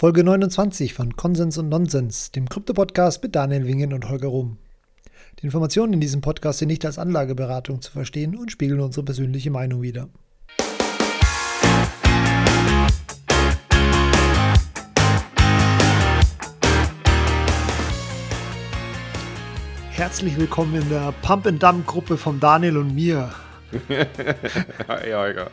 Folge 29 von Konsens und Nonsens, dem Krypto-Podcast mit Daniel Wingen und Holger Rum. Die Informationen in diesem Podcast sind nicht als Anlageberatung zu verstehen und spiegeln unsere persönliche Meinung wider. Herzlich willkommen in der Pump and Dump Gruppe von Daniel und mir. Hi, Holger.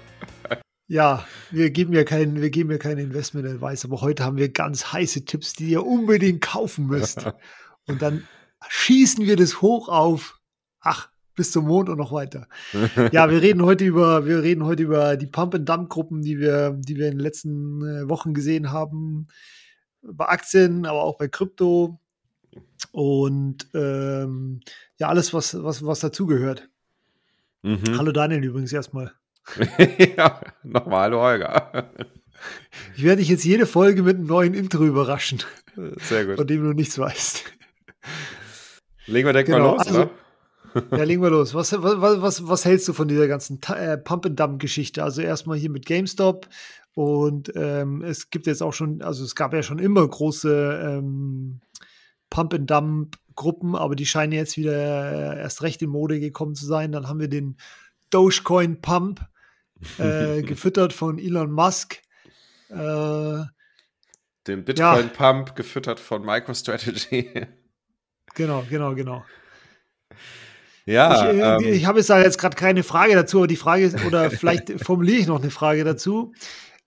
Ja, wir geben ja kein, wir geben ja kein Investment Advice, aber heute haben wir ganz heiße Tipps, die ihr unbedingt kaufen müsst. Und dann schießen wir das hoch auf, ach, bis zum Mond und noch weiter. Ja, wir reden heute über, wir reden heute über die Pump and Dump Gruppen, die wir, die wir in den letzten äh, Wochen gesehen haben, bei Aktien, aber auch bei Krypto und ähm, ja, alles, was, was, was dazugehört. Mhm. Hallo Daniel übrigens erstmal. ja, nochmal hallo Holger. Ich werde dich jetzt jede Folge mit einem neuen Intro überraschen. Sehr gut. Von dem du nichts weißt. Legen wir direkt genau, mal los, also, Ja, legen wir los. Was, was, was, was hältst du von dieser ganzen äh, Pump-and-Dump-Geschichte? Also erstmal hier mit GameStop und ähm, es gibt jetzt auch schon, also es gab ja schon immer große ähm, Pump-and-Dump-Gruppen, aber die scheinen jetzt wieder äh, erst recht in Mode gekommen zu sein. Dann haben wir den Dogecoin Pump, äh, gefüttert von Elon Musk. Äh, den Bitcoin Pump, gefüttert von MicroStrategy. genau, genau, genau. Ja, ich, äh, ähm, ich habe jetzt gerade keine Frage dazu, aber die Frage ist, oder vielleicht formuliere ich noch eine Frage dazu.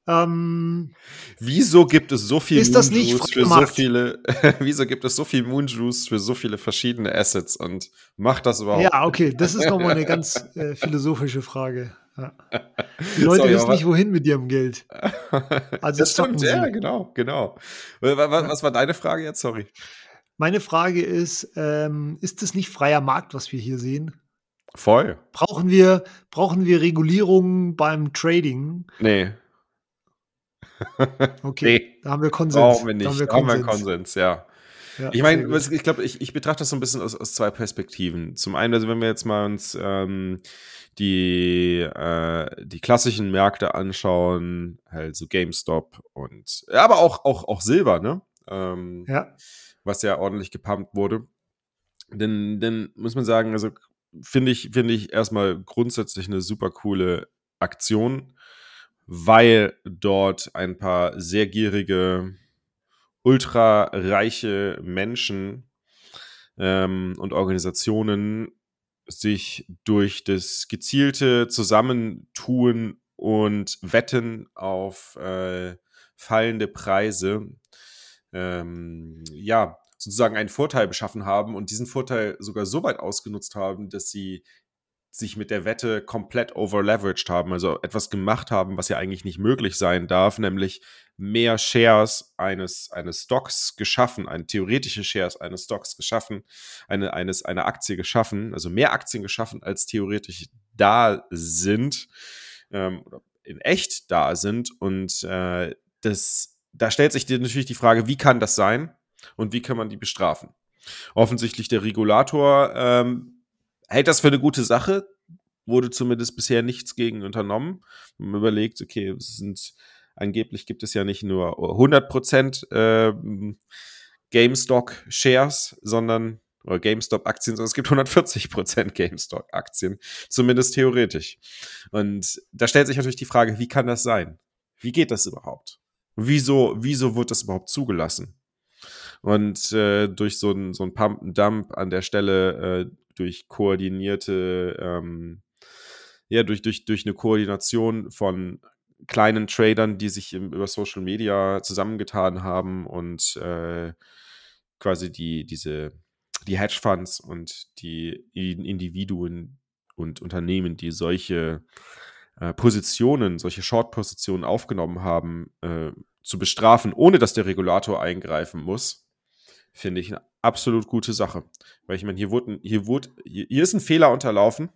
Ähm, wieso gibt es so viel ist das nicht für so viele? wieso gibt es so viel Moon Juice für so viele verschiedene Assets und macht das überhaupt? Ja, okay, das ist nochmal eine ganz äh, philosophische Frage. Ja. Die Leute Sorry, wissen nicht, wohin mit ihrem Geld. Also das stimmt, ja, genau, genau. Was, was, war deine Frage jetzt? Sorry. Meine Frage ist: ähm, Ist das nicht freier Markt, was wir hier sehen? Voll. Brauchen wir, brauchen wir Regulierungen beim Trading? Nee. Okay, nee, da haben wir Konsens. Brauchen wir nicht. Da haben wir Konsens, haben wir Konsens ja. ja. ich meine, ich glaube, ich, ich betrachte das so ein bisschen aus, aus zwei Perspektiven. Zum einen, also wenn wir jetzt mal uns ähm, die, äh, die klassischen Märkte anschauen, halt so GameStop und aber auch, auch, auch Silber, ne? Ähm, ja. Was ja ordentlich gepumpt wurde. Denn, denn muss man sagen, also finde ich, finde ich erstmal grundsätzlich eine super coole Aktion weil dort ein paar sehr gierige, ultrareiche Menschen ähm, und Organisationen sich durch das gezielte Zusammentun und Wetten auf äh, fallende Preise ähm, ja sozusagen einen Vorteil beschaffen haben und diesen Vorteil sogar so weit ausgenutzt haben, dass sie sich mit der Wette komplett overleveraged haben, also etwas gemacht haben, was ja eigentlich nicht möglich sein darf, nämlich mehr Shares eines, eines Stocks geschaffen, ein theoretische Shares eines Stocks geschaffen, eine, eines, eine Aktie geschaffen, also mehr Aktien geschaffen, als theoretisch da sind, ähm, in echt da sind. Und äh, das, da stellt sich dir natürlich die Frage, wie kann das sein und wie kann man die bestrafen? Offensichtlich der Regulator ähm, hält das für eine gute Sache. Wurde zumindest bisher nichts gegen unternommen. Man überlegt, okay, es sind angeblich gibt es ja nicht nur 100% äh, GameStop-Shares, sondern oder GameStop-Aktien, sondern es gibt 140% GameStop-Aktien, zumindest theoretisch. Und da stellt sich natürlich die Frage, wie kann das sein? Wie geht das überhaupt? Wieso, wieso wird das überhaupt zugelassen? Und äh, durch so ein, so ein Pump-and-Dump an der Stelle äh, durch koordinierte, ähm, ja, durch, durch, durch eine Koordination von kleinen Tradern, die sich im, über Social Media zusammengetan haben und äh, quasi die, diese, die Hedgefonds und die Individuen und Unternehmen, die solche äh, Positionen, solche Short-Positionen aufgenommen haben, äh, zu bestrafen, ohne dass der Regulator eingreifen muss, finde ich eine absolut gute Sache. Weil ich meine, hier wurde, hier wurde, hier ist ein Fehler unterlaufen.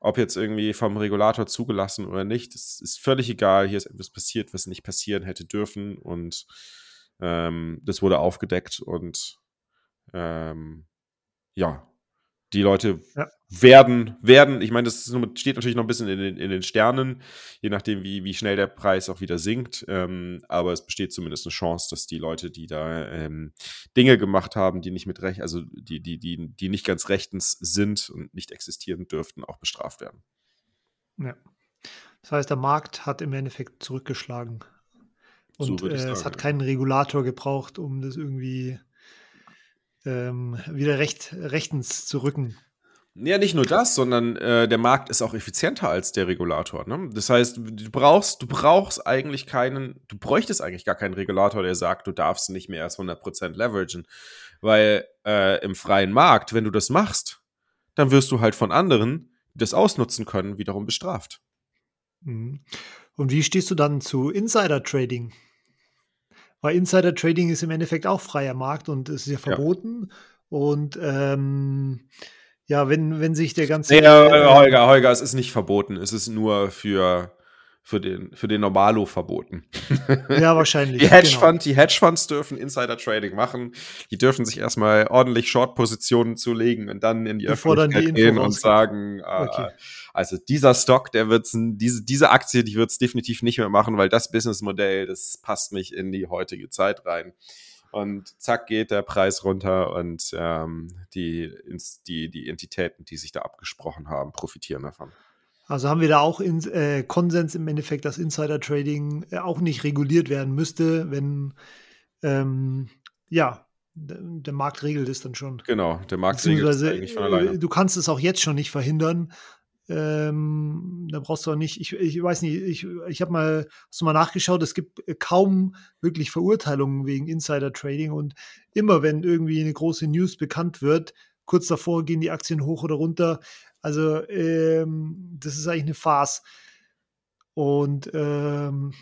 Ob jetzt irgendwie vom Regulator zugelassen oder nicht, das ist völlig egal. Hier ist etwas passiert, was nicht passieren hätte dürfen. Und ähm, das wurde aufgedeckt und ähm, ja, Die Leute ja. werden, werden, ich meine, das steht natürlich noch ein bisschen in den, in den Sternen, je nachdem, wie, wie schnell der Preis auch wieder sinkt. Ähm, aber es besteht zumindest eine Chance, dass die Leute, die da ähm, Dinge gemacht haben, die nicht mit Recht, also die, die, die, die nicht ganz rechtens sind und nicht existieren dürften, auch bestraft werden. Ja. Das heißt, der Markt hat im Endeffekt zurückgeschlagen. Und so äh, es hat keinen Regulator gebraucht, um das irgendwie ähm, wieder recht, rechtens zu rücken. Ja, nicht nur das, sondern äh, der Markt ist auch effizienter als der Regulator. Ne? Das heißt, du brauchst, du brauchst eigentlich keinen, du bräuchtest eigentlich gar keinen Regulator, der sagt, du darfst nicht mehr als 100% leveragen. Weil äh, im freien Markt, wenn du das machst, dann wirst du halt von anderen, die das ausnutzen können, wiederum bestraft. Mhm. Und wie stehst du dann zu Insider-Trading? Weil Insider-Trading ist im Endeffekt auch freier Markt und ist ja verboten. Ja. Und ähm, ja, wenn, wenn sich der ganze. Nee, äh, Holger, Holger, es ist nicht verboten. Es ist nur für für den, für den Normalo verboten. Ja, wahrscheinlich. die, Hedgefund, genau. die Hedgefonds dürfen Insider-Trading machen. Die dürfen sich erstmal ordentlich Short-Positionen zulegen und dann in die Bevor Öffentlichkeit die gehen und sagen, äh, okay. also dieser Stock, der wird's, diese, diese Aktie, die wird es definitiv nicht mehr machen, weil das Businessmodell, das passt nicht in die heutige Zeit rein. Und zack geht der Preis runter und ähm, die, die, die Entitäten, die sich da abgesprochen haben, profitieren davon. Also haben wir da auch in, äh, Konsens im Endeffekt, dass Insider-Trading äh, auch nicht reguliert werden müsste, wenn ähm, ja, der Markt regelt es dann schon. Genau, der Markt regelt es eigentlich von alleine. Äh, du kannst es auch jetzt schon nicht verhindern. Ähm, da brauchst du auch nicht, ich, ich weiß nicht, ich, ich habe mal, hast du mal nachgeschaut, es gibt kaum wirklich Verurteilungen wegen Insider-Trading und immer wenn irgendwie eine große News bekannt wird, kurz davor gehen die Aktien hoch oder runter. Also ähm, das ist eigentlich eine Farce. Und ähm,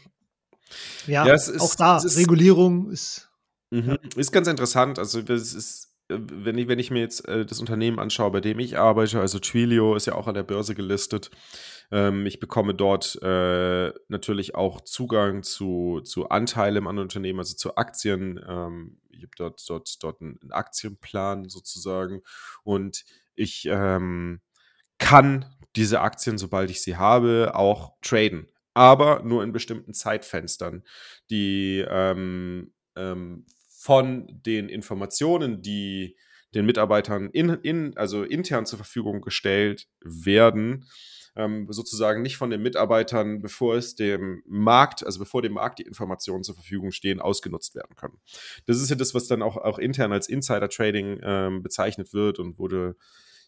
ja, ja ist, auch da, ist, Regulierung ist. Mhm, ja. Ist ganz interessant. Also das ist, äh, wenn ich, wenn ich mir jetzt äh, das Unternehmen anschaue, bei dem ich arbeite, also Twilio ist ja auch an der Börse gelistet. Ähm, ich bekomme dort äh, natürlich auch Zugang zu, zu Anteilen im anderen Unternehmen, also zu Aktien. Ähm, ich habe dort, dort, dort einen Aktienplan sozusagen. Und ich ähm, kann diese Aktien, sobald ich sie habe, auch traden. Aber nur in bestimmten Zeitfenstern, die ähm, ähm, von den Informationen, die den Mitarbeitern in, in, also intern zur Verfügung gestellt werden, ähm, sozusagen nicht von den Mitarbeitern, bevor es dem Markt, also bevor dem Markt die Informationen zur Verfügung stehen, ausgenutzt werden können. Das ist ja das, was dann auch, auch intern als Insider-Trading ähm, bezeichnet wird und wurde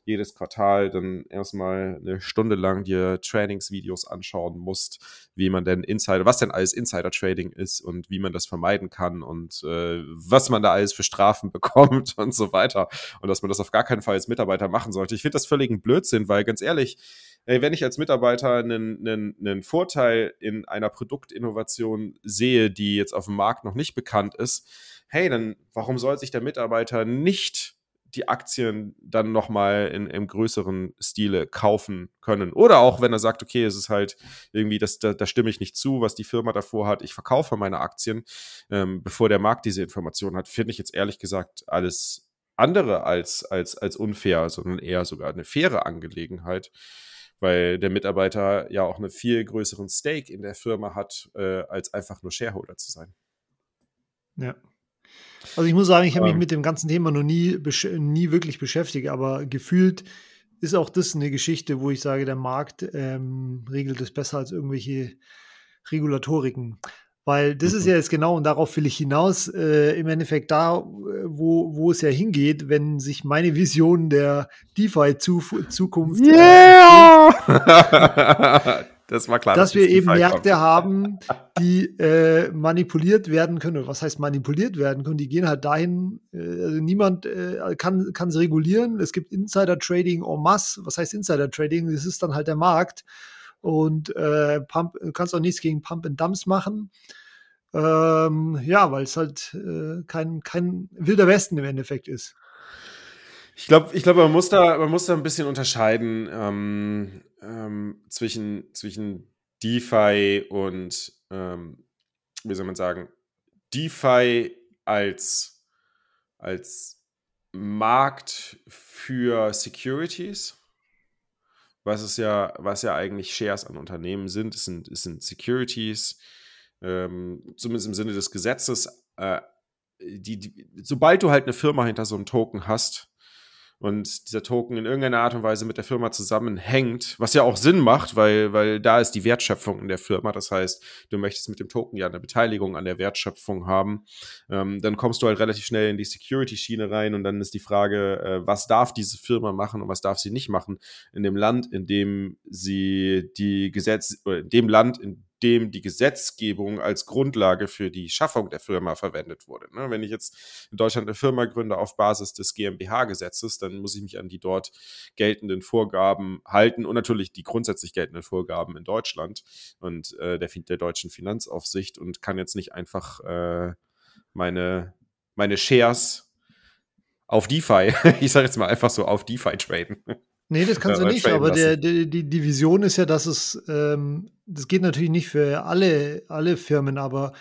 jedes Quartal dann erstmal eine Stunde lang dir Trainingsvideos anschauen musst, wie man denn Insider, was denn alles Insider-Trading ist und wie man das vermeiden kann und äh, was man da alles für Strafen bekommt und so weiter. Und dass man das auf gar keinen Fall als Mitarbeiter machen sollte. Ich finde das völlig ein Blödsinn, weil ganz ehrlich, wenn ich als Mitarbeiter einen, einen, einen Vorteil in einer Produktinnovation sehe, die jetzt auf dem Markt noch nicht bekannt ist, hey, dann warum soll sich der Mitarbeiter nicht die Aktien dann nochmal in, im größeren Stile kaufen können. Oder auch, wenn er sagt, okay, es ist halt irgendwie, das, da, da stimme ich nicht zu, was die Firma davor hat, ich verkaufe meine Aktien, ähm, bevor der Markt diese Information hat, finde ich jetzt ehrlich gesagt alles andere als, als, als unfair, sondern eher sogar eine faire Angelegenheit, weil der Mitarbeiter ja auch einen viel größeren Stake in der Firma hat, äh, als einfach nur Shareholder zu sein. Ja, also ich muss sagen, ich habe mich mit dem ganzen Thema noch nie, nie wirklich beschäftigt, aber gefühlt ist auch das eine Geschichte, wo ich sage, der Markt ähm, regelt es besser als irgendwelche Regulatoriken. Weil das ist mhm. ja jetzt genau, und darauf will ich hinaus, äh, im Endeffekt da, wo, wo es ja hingeht, wenn sich meine Vision der DeFi-Zukunft yeah! äh, Das war klar. Dass, dass wir eben Märkte kommt. haben, die äh, manipuliert werden können. Was heißt manipuliert werden können? Die gehen halt dahin, äh, also niemand äh, kann es regulieren. Es gibt Insider-Trading en masse. Was heißt Insider-Trading? Das ist dann halt der Markt. Und äh, Pump, du kannst auch nichts gegen Pump and Dumps machen. Ähm, ja, weil es halt äh, kein, kein wilder Westen im Endeffekt ist. Ich glaube, ich glaub, man, muss da, man muss da ein bisschen unterscheiden ähm, ähm, zwischen, zwischen DeFi und, ähm, wie soll man sagen, DeFi als, als Markt für Securities, was es ja, was ja eigentlich Shares an Unternehmen sind. Es sind, es sind Securities, ähm, zumindest im Sinne des Gesetzes. Äh, die, die, sobald du halt eine Firma hinter so einem Token hast, und dieser Token in irgendeiner Art und Weise mit der Firma zusammenhängt, was ja auch Sinn macht, weil, weil da ist die Wertschöpfung in der Firma. Das heißt, du möchtest mit dem Token ja eine Beteiligung an der Wertschöpfung haben. Ähm, dann kommst du halt relativ schnell in die Security-Schiene rein und dann ist die Frage, äh, was darf diese Firma machen und was darf sie nicht machen in dem Land, in dem sie die Gesetz, oder in dem Land, in dem die Gesetzgebung als Grundlage für die Schaffung der Firma verwendet wurde. Ne? Wenn ich jetzt in Deutschland eine Firma gründe auf Basis des GmbH-Gesetzes, dann muss ich mich an die dort geltenden Vorgaben halten und natürlich die grundsätzlich geltenden Vorgaben in Deutschland und äh, der, der deutschen Finanzaufsicht und kann jetzt nicht einfach äh, meine, meine Shares auf DeFi, ich sage jetzt mal einfach so auf DeFi traden. Nee, das kannst du nicht, aber der, der, die, die Vision ist ja, dass es, ähm, das geht natürlich nicht für alle, alle Firmen, aber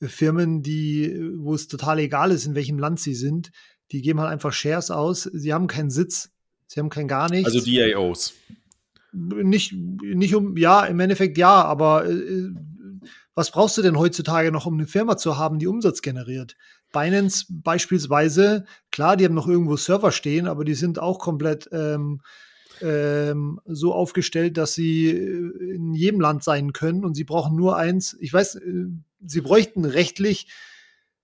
Firmen, die, wo es total egal ist, in welchem Land sie sind, die geben halt einfach Shares aus. Sie haben keinen Sitz, sie haben kein gar nichts. Also DAOs. Nicht, nicht um, ja, im Endeffekt ja, aber äh, was brauchst du denn heutzutage noch, um eine Firma zu haben, die Umsatz generiert? Binance beispielsweise, klar, die haben noch irgendwo Server stehen, aber die sind auch komplett ähm, ähm, so aufgestellt, dass sie äh, in jedem Land sein können und sie brauchen nur eins. Ich weiß, äh, sie bräuchten rechtlich,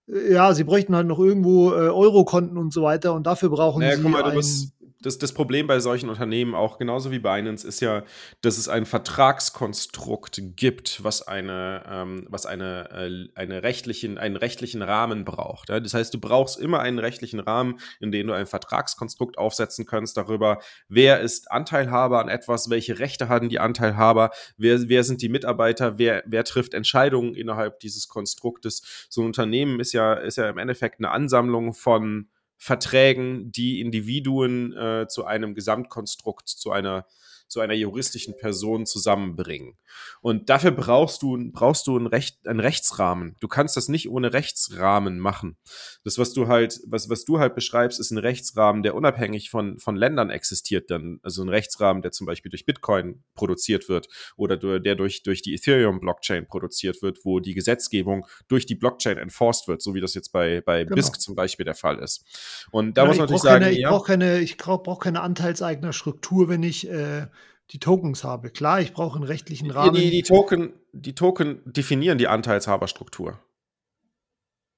äh, ja, sie bräuchten halt noch irgendwo äh, Eurokonten und so weiter und dafür brauchen naja, sie. Mal, du bist, das, das Problem bei solchen Unternehmen auch genauso wie Binance ist ja, dass es ein Vertragskonstrukt gibt, was eine, ähm, was eine, äh, eine rechtlichen, einen rechtlichen Rahmen braucht. Ja? Das heißt, du brauchst immer einen rechtlichen Rahmen, in dem du ein Vertragskonstrukt aufsetzen kannst darüber, wer ist Anteilhaber an etwas, welche Rechte haben die Anteilhaber, wer, wer sind die Mitarbeiter, wer, wer trifft Entscheidungen innerhalb dieses Konstruktes. So ein Unternehmen ist ja, ist ja im Endeffekt eine Ansammlung von Verträgen, die Individuen äh, zu einem Gesamtkonstrukt, zu einer zu einer juristischen Person zusammenbringen. Und dafür brauchst du, brauchst du ein Recht, einen Rechtsrahmen. Du kannst das nicht ohne Rechtsrahmen machen. Das, was du halt, was, was du halt beschreibst, ist ein Rechtsrahmen, der unabhängig von, von Ländern existiert dann. Also ein Rechtsrahmen, der zum Beispiel durch Bitcoin produziert wird oder der durch, durch die Ethereum-Blockchain produziert wird, wo die Gesetzgebung durch die Blockchain enforced wird, so wie das jetzt bei, bei genau. BISC zum Beispiel der Fall ist. Und da ja, muss man natürlich sagen, keine, ich brauche keine, ich brauch keine Anteilseigner-Struktur, wenn ich äh, die Tokens habe. Klar, ich brauche einen rechtlichen Rahmen. Die, die, Token, die Token definieren die Anteilshaberstruktur.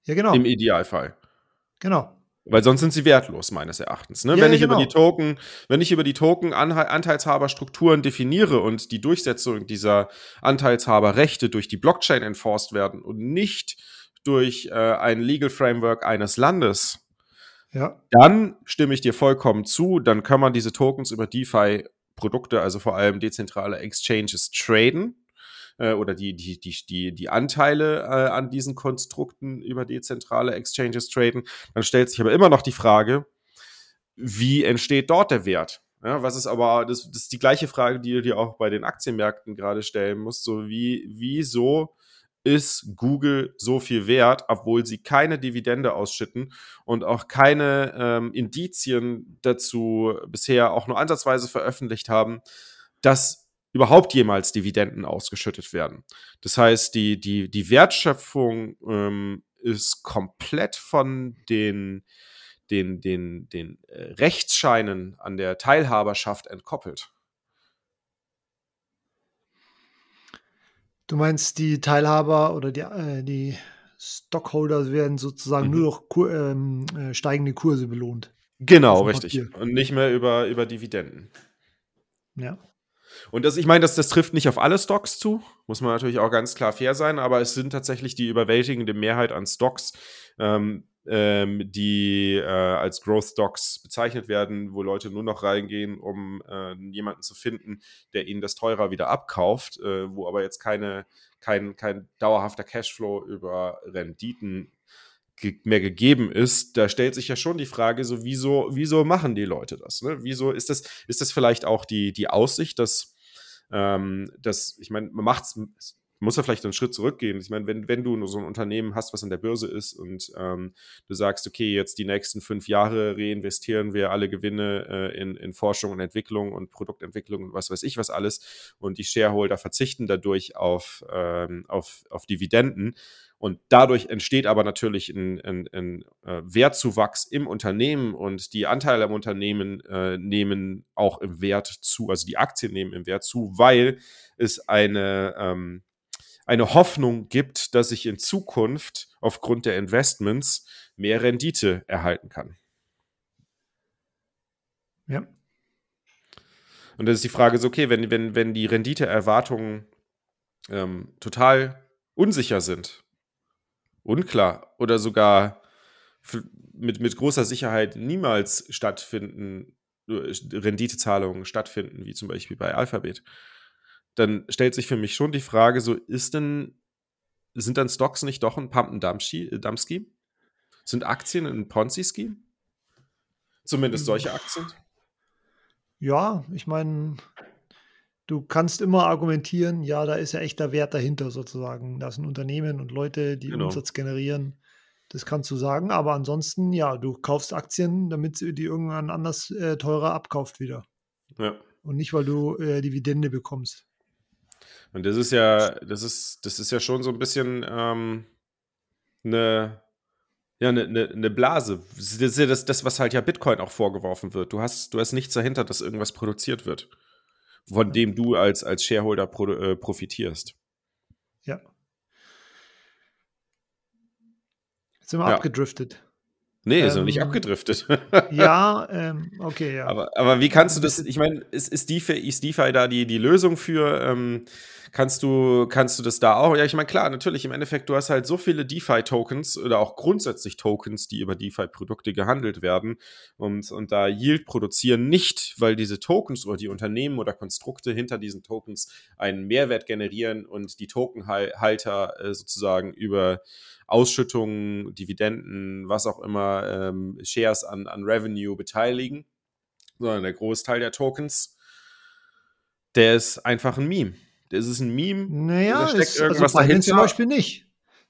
Ja, genau. Im Idealfall. Genau. Weil sonst sind sie wertlos, meines Erachtens. Ne? Ja, wenn, ich genau. über die Token, wenn ich über die Token Anteilshaberstrukturen definiere und die Durchsetzung dieser Anteilshaberrechte durch die Blockchain enforced werden und nicht durch äh, ein Legal Framework eines Landes, ja. dann stimme ich dir vollkommen zu, dann kann man diese Tokens über DeFi Produkte, also vor allem dezentrale Exchanges, traden äh, oder die, die, die, die, die Anteile äh, an diesen Konstrukten über dezentrale Exchanges traden. Dann stellt sich aber immer noch die Frage, wie entsteht dort der Wert? Ja, was ist aber, das, das ist die gleiche Frage, die du dir auch bei den Aktienmärkten gerade stellen musst. So wie, wieso ist Google so viel wert, obwohl sie keine Dividende ausschütten und auch keine ähm, Indizien dazu bisher auch nur ansatzweise veröffentlicht haben, dass überhaupt jemals Dividenden ausgeschüttet werden. Das heißt, die, die, die Wertschöpfung ähm, ist komplett von den, den, den, den äh, Rechtsscheinen an der Teilhaberschaft entkoppelt. Du meinst, die Teilhaber oder die, äh, die Stockholder werden sozusagen mhm. nur durch Kur ähm, äh, steigende Kurse belohnt. Genau, richtig. Papier. Und nicht mehr über, über Dividenden. Ja. Und das, ich meine, das, das trifft nicht auf alle Stocks zu, muss man natürlich auch ganz klar fair sein, aber es sind tatsächlich die überwältigende Mehrheit an Stocks, ähm, ähm, die äh, als Growth Stocks bezeichnet werden, wo Leute nur noch reingehen, um äh, jemanden zu finden, der ihnen das teurer wieder abkauft, äh, wo aber jetzt keine, kein, kein dauerhafter Cashflow über Renditen mehr gegeben ist, da stellt sich ja schon die Frage, so wieso, wieso machen die Leute das? Ne? Wieso ist das, ist das vielleicht auch die, die Aussicht, dass, ähm, dass ich meine, man macht es muss ja vielleicht einen Schritt zurückgehen. Ich meine, wenn, wenn du nur so ein Unternehmen hast, was an der Börse ist und ähm, du sagst, okay, jetzt die nächsten fünf Jahre reinvestieren wir alle Gewinne äh, in, in Forschung und Entwicklung und Produktentwicklung und was weiß ich was alles und die Shareholder verzichten dadurch auf, ähm, auf, auf Dividenden und dadurch entsteht aber natürlich ein, ein, ein äh, Wertzuwachs im Unternehmen und die Anteile am Unternehmen äh, nehmen auch im Wert zu, also die Aktien nehmen im Wert zu, weil es eine, ähm, eine Hoffnung gibt, dass ich in Zukunft aufgrund der Investments mehr Rendite erhalten kann. Ja. Und das ist die Frage so, okay, wenn, wenn, wenn die Renditeerwartungen ähm, total unsicher sind, unklar oder sogar mit, mit großer Sicherheit niemals stattfinden, äh, Renditezahlungen stattfinden, wie zum Beispiel bei Alphabet, dann stellt sich für mich schon die Frage: so, ist denn, sind dann Stocks nicht doch ein Pump-and-Dump-Scheme? Sind Aktien ein Ponzi-Scheme? Zumindest solche Aktien? Ja, ich meine, du kannst immer argumentieren, ja, da ist ja echter Wert dahinter sozusagen. Da sind Unternehmen und Leute, die genau. Umsatz generieren. Das kannst du sagen, aber ansonsten, ja, du kaufst Aktien, damit sie die irgendwann anders äh, teurer abkauft wieder. Ja. Und nicht, weil du äh, Dividende bekommst. Und das ist ja, das ist, das ist ja schon so ein bisschen ähm, eine, ja, eine, eine, eine Blase. Das ist ja das, das, was halt ja Bitcoin auch vorgeworfen wird. Du hast, du hast nichts dahinter, dass irgendwas produziert wird von dem du als, als Shareholder pro, äh, profitierst. Ja. Jetzt sind wir ja. abgedriftet. Nee, ähm, ist noch nicht ähm, abgedriftet. ja, ähm, okay, ja. Aber, aber wie kannst du das, ich meine, ist, ist, DeFi, ist DeFi da die, die Lösung für, ähm, Kannst du, kannst du das da auch? Ja, ich meine, klar, natürlich, im Endeffekt, du hast halt so viele DeFi-Tokens oder auch grundsätzlich Tokens, die über DeFi-Produkte gehandelt werden und, und da Yield produzieren, nicht, weil diese Tokens oder die Unternehmen oder Konstrukte hinter diesen Tokens einen Mehrwert generieren und die Tokenhalter äh, sozusagen über Ausschüttungen, Dividenden, was auch immer, ähm, Shares an, an Revenue beteiligen, sondern der Großteil der Tokens, der ist einfach ein Meme. Das ist ein Meme. Naja, da steckt ist, also irgendwas also dahinter. zum Beispiel nicht.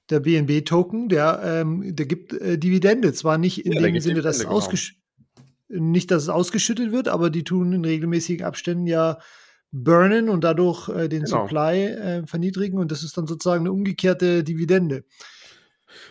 Der BNB-Token, der, ähm, der gibt äh, Dividende. Zwar nicht in ja, dem Sinne, dass es genau. nicht, dass es ausgeschüttet wird, aber die tun in regelmäßigen Abständen ja burnen und dadurch äh, den genau. Supply äh, verniedrigen und das ist dann sozusagen eine umgekehrte Dividende.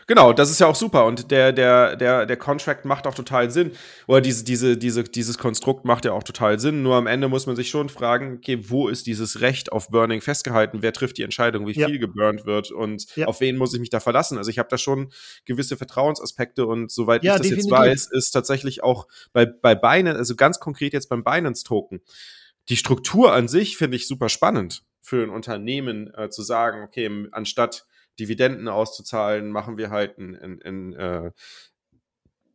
Genau, das ist ja auch super und der, der, der, der Contract macht auch total Sinn. Oder diese, diese, diese, dieses Konstrukt macht ja auch total Sinn. Nur am Ende muss man sich schon fragen, okay, wo ist dieses Recht auf Burning festgehalten? Wer trifft die Entscheidung, wie ja. viel geburnt wird und ja. auf wen muss ich mich da verlassen? Also ich habe da schon gewisse Vertrauensaspekte und soweit ja, ich das definitiv. jetzt weiß, ist tatsächlich auch bei, bei Binance, also ganz konkret jetzt beim Binance-Token, die Struktur an sich finde ich super spannend für ein Unternehmen äh, zu sagen, okay, anstatt Dividenden auszuzahlen, machen wir halt ein, ein, ein äh,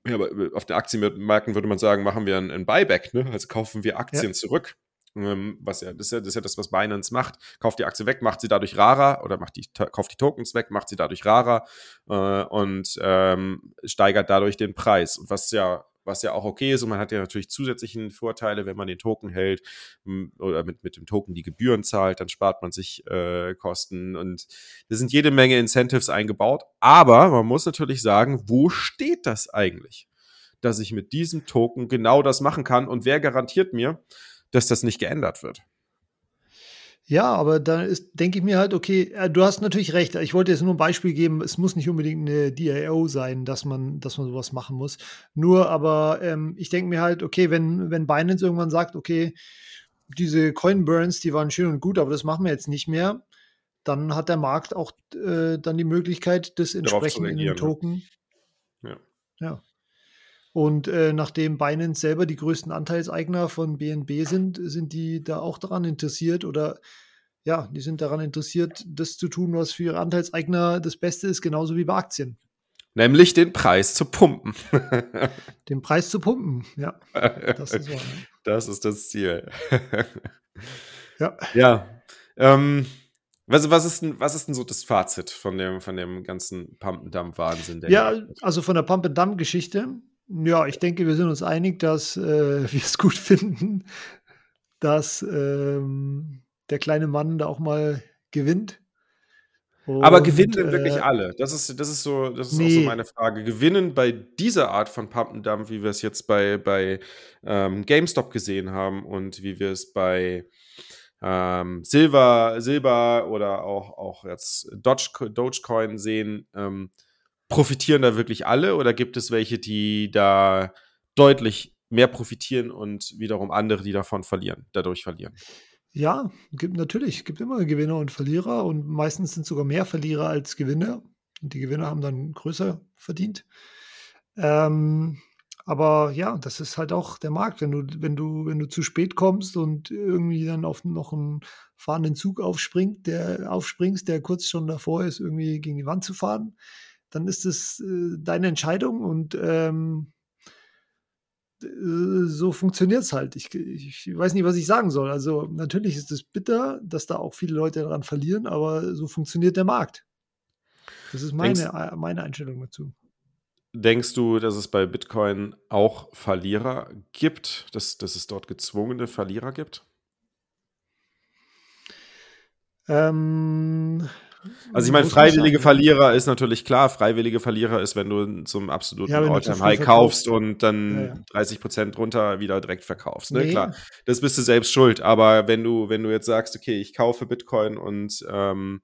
ja, auf den Aktienmärkten würde man sagen, machen wir ein, ein Buyback, ne? also kaufen wir Aktien ja. zurück. Ähm, was ja das, ist ja, das ist ja das, was Binance macht. Kauft die Aktie weg, macht sie dadurch rarer oder macht die, kauft die Tokens weg, macht sie dadurch rarer äh, und ähm, steigert dadurch den Preis. Und was ja was ja auch okay ist. Und man hat ja natürlich zusätzlichen Vorteile, wenn man den Token hält oder mit, mit dem Token die Gebühren zahlt, dann spart man sich äh, Kosten. Und da sind jede Menge Incentives eingebaut. Aber man muss natürlich sagen, wo steht das eigentlich? Dass ich mit diesem Token genau das machen kann und wer garantiert mir, dass das nicht geändert wird? Ja, aber da denke ich mir halt, okay, äh, du hast natürlich recht. Ich wollte jetzt nur ein Beispiel geben, es muss nicht unbedingt eine DIO sein, dass man, dass man sowas machen muss. Nur, aber ähm, ich denke mir halt, okay, wenn, wenn Binance irgendwann sagt, okay, diese Coin Burns, die waren schön und gut, aber das machen wir jetzt nicht mehr, dann hat der Markt auch äh, dann die Möglichkeit, das entsprechend in den ne? Token. Ja. ja. Und äh, nachdem Binance selber die größten Anteilseigner von BNB sind, sind die da auch daran interessiert oder ja, die sind daran interessiert, das zu tun, was für ihre Anteilseigner das Beste ist, genauso wie bei Aktien. Nämlich den Preis zu pumpen. den Preis zu pumpen, ja. Das ist, wahr, ne? das, ist das Ziel. ja. Ja. Ähm, was, was, ist denn, was ist denn so das Fazit von dem, von dem ganzen Pump-and-Dump-Wahnsinn? Ja, also von der Pump-and-Dump-Geschichte ja, ich denke, wir sind uns einig, dass äh, wir es gut finden, dass ähm, der kleine Mann da auch mal gewinnt. Aber gewinnen Und denn wirklich äh, alle? Das ist, das ist so, das ist auch so nee, meine Frage. Gewinnen bei dieser Art von Pump and Dump, wie wir es jetzt bei, bei ähm, GameStop gesehen haben und wie wir es bei ähm, Silber, Silber oder auch, auch jetzt Doge, Dogecoin sehen, ähm, profitieren da wirklich alle oder gibt es welche, die da deutlich mehr profitieren und wiederum andere, die davon verlieren, dadurch verlieren? ja, gibt natürlich, gibt immer Gewinner und Verlierer und meistens sind sogar mehr Verlierer als Gewinner. Und die Gewinner haben dann größer verdient. Ähm, aber ja, das ist halt auch der Markt. Wenn du, wenn du, wenn du zu spät kommst und irgendwie dann auf noch einen fahrenden Zug aufspringt, der aufspringst, der kurz schon davor ist, irgendwie gegen die Wand zu fahren, dann ist es äh, deine Entscheidung und ähm, äh, so funktioniert es halt. Ich, ich weiß nicht, was ich sagen soll. Also natürlich ist es bitter, dass da auch viele Leute daran verlieren, aber so funktioniert der Markt. Das ist Denkst, meine, äh, meine Einstellung dazu. denkst du, dass es bei Bitcoin auch Verlierer gibt, dass, dass es dort gezwungene Verlierer gibt? Ähm, Also ich meine, muss nicht freiwillige. Verlierer ist natürlich klar. Freiwillige Verlierer ist, wenn du zum Ja, absoluten zu Alltime High kaufst und Ja, dann ja. 30 Prozent runter wieder direkt verkaufst. Ne? Klar, Nee, das bist du selbst schuld. Aber wenn du, wenn du jetzt sagst, okay, ich kaufe Bitcoin und, ähm,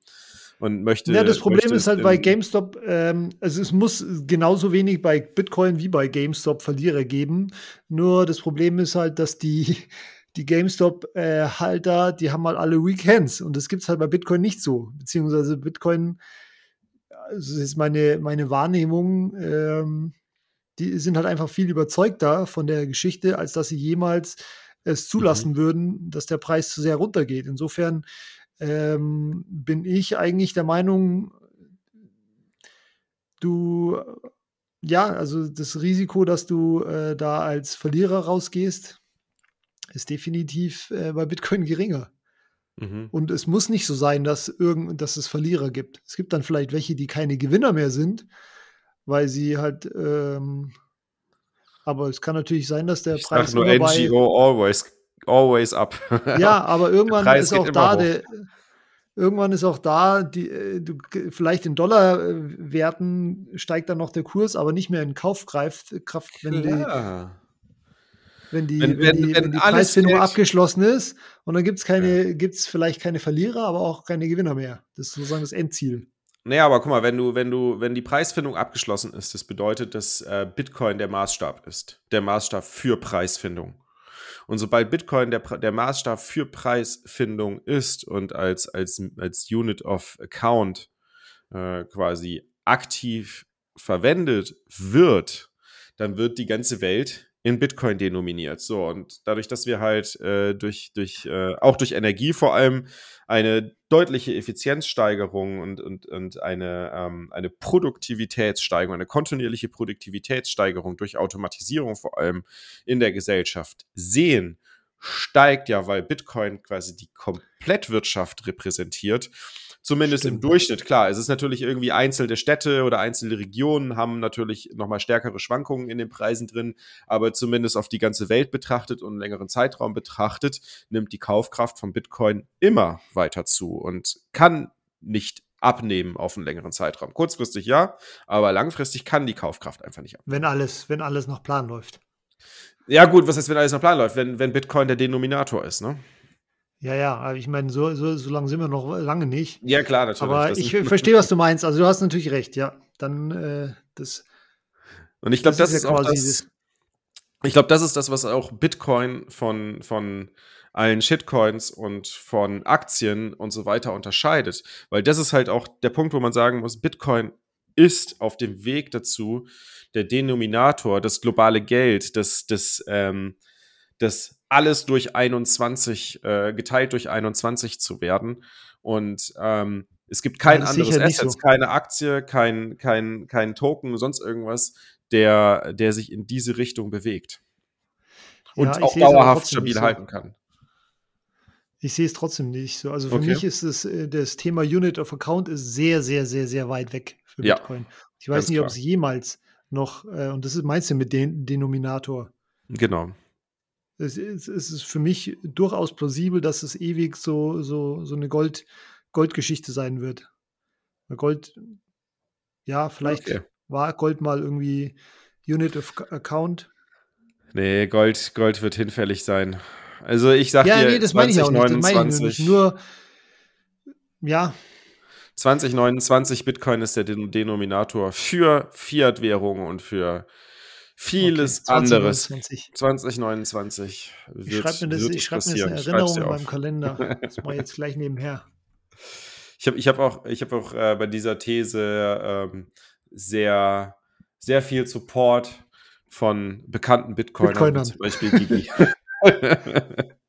und Ja, möchte, das Problem möchte ist halt bei GameStop, ähm, also es muss genauso wenig bei Bitcoin wie bei GameStop Verlierer geben. Nur das Problem ist halt, dass die, die GameStop-Halter, die haben halt alle Weekends und das gibt es halt bei Bitcoin nicht so. Beziehungsweise Bitcoin, also das ist meine, meine Wahrnehmung, ähm, die sind halt einfach viel überzeugter von der Geschichte, als dass sie jemals es mhm. zulassen würden, dass der Preis zu sehr runtergeht. Insofern ähm, bin ich eigentlich der Meinung, du, ja, also das Risiko, dass du äh, da als Verlierer rausgehst, ist definitiv äh, bei Bitcoin geringer. Mhm. Und es muss nicht so sein, dass, irgend, dass es Verlierer gibt. Es gibt dann vielleicht welche, die keine Gewinner mehr sind, weil sie halt, ähm, aber es kann natürlich sein, dass der Ich sag Preis nur immer bei, NGO always, always up. ja, aber irgendwann ist auch da der, irgendwann ist auch da, die, äh, du, vielleicht in Dollarwerten steigt dann noch der Kurs, aber nicht mehr in Kaufkraft, Kraft, wenn die. Wenn die, Wenn, wenn wenn, die, wenn die Preisfindung abgeschlossen ist und dann gibt es Ja. keine, gibt es vielleicht keine Verlierer, aber auch keine Gewinner mehr. Das ist sozusagen das Endziel. Naja, aber guck mal, wenn du, wenn du, wenn die Preisfindung abgeschlossen ist, das bedeutet, dass äh, Bitcoin der Maßstab ist. Der Maßstab für Preisfindung. Und sobald Bitcoin der, der Maßstab für Preisfindung ist und als, als, als Unit of Account äh, quasi aktiv verwendet wird, dann wird die ganze Welt in Bitcoin denominiert. So, und dadurch, dass wir halt äh, durch, durch, äh, auch durch Energie vor allem eine deutliche Effizienzsteigerung und, und, und eine, ähm, eine Produktivitätssteigerung, eine kontinuierliche Produktivitätssteigerung durch Automatisierung vor allem in der Gesellschaft sehen, steigt ja, weil Bitcoin quasi die Komplettwirtschaft repräsentiert. Zumindest im Stimmt. Durchschnitt, klar. Es ist natürlich irgendwie einzelne Städte oder einzelne Regionen haben natürlich nochmal stärkere Schwankungen in den Preisen drin, aber zumindest auf die ganze Welt betrachtet und einen längeren Zeitraum betrachtet, nimmt die Kaufkraft von Bitcoin immer weiter zu und kann nicht abnehmen auf einen längeren Zeitraum. Kurzfristig ja, aber langfristig kann die Kaufkraft einfach nicht abnehmen. Wenn alles, wenn alles nach Plan läuft. Ja, gut, was heißt, wenn alles nach Plan läuft? Wenn, wenn Bitcoin der Denominator ist, ne? Ja, ja, aber ich meine, so, so, so lange sind wir noch lange nicht. Ja, klar, natürlich. Aber Das ich verstehe, was du meinst. Also du hast natürlich recht, ja. Dann äh, das, Und ich glaube, das das, ist ja ist auch das- Ich glaube, das ist das, was auch Bitcoin von, von allen Shitcoins und von Aktien und so weiter unterscheidet. Weil das ist halt auch der Punkt, wo man sagen muss, Bitcoin ist auf dem Weg dazu, der Denominator, das globale Geld, das, das, ähm, das alles durch 21, äh, geteilt durch 21 zu werden. Und ähm, es gibt kein ich anderes Asset, so. keine Aktie, kein, kein, kein Token, sonst irgendwas, der, der sich in diese Richtung bewegt. Und Ja, auch dauerhaft stabil so. halten kann. Ich sehe es trotzdem nicht so. Also für Okay. mich ist es, äh, das Thema Unit of Account ist sehr, sehr, sehr, sehr weit weg für Ja, Bitcoin. Ich weiß nicht, ob es jemals noch, äh, und das ist, meinst du mit den Denominator? Genau. Es ist, es ist für mich durchaus plausibel, dass es ewig so, so, so eine Gold, Goldgeschichte sein wird. Gold, ja, vielleicht okay. war Gold mal irgendwie Unit of Account. Nee, Gold, Gold wird hinfällig sein. Also ich sag ja, dir, nee, das 2029, meine ich auch nicht. Das meine ich nicht. Nur, ja. 2029 Bitcoin ist der Denominator für Fiat-Währungen und für vieles okay, 2029. anderes. 2029 wird, ich schreibe mir das, ich schreib mir das eine Erinnerung in meinem Kalender. Das mache ich jetzt gleich nebenher. Ich habe ich hab auch, ich hab auch äh, bei dieser These ähm, sehr, sehr viel Support von bekannten Bitcoinern, Bitcoinern. zum Beispiel Gigi.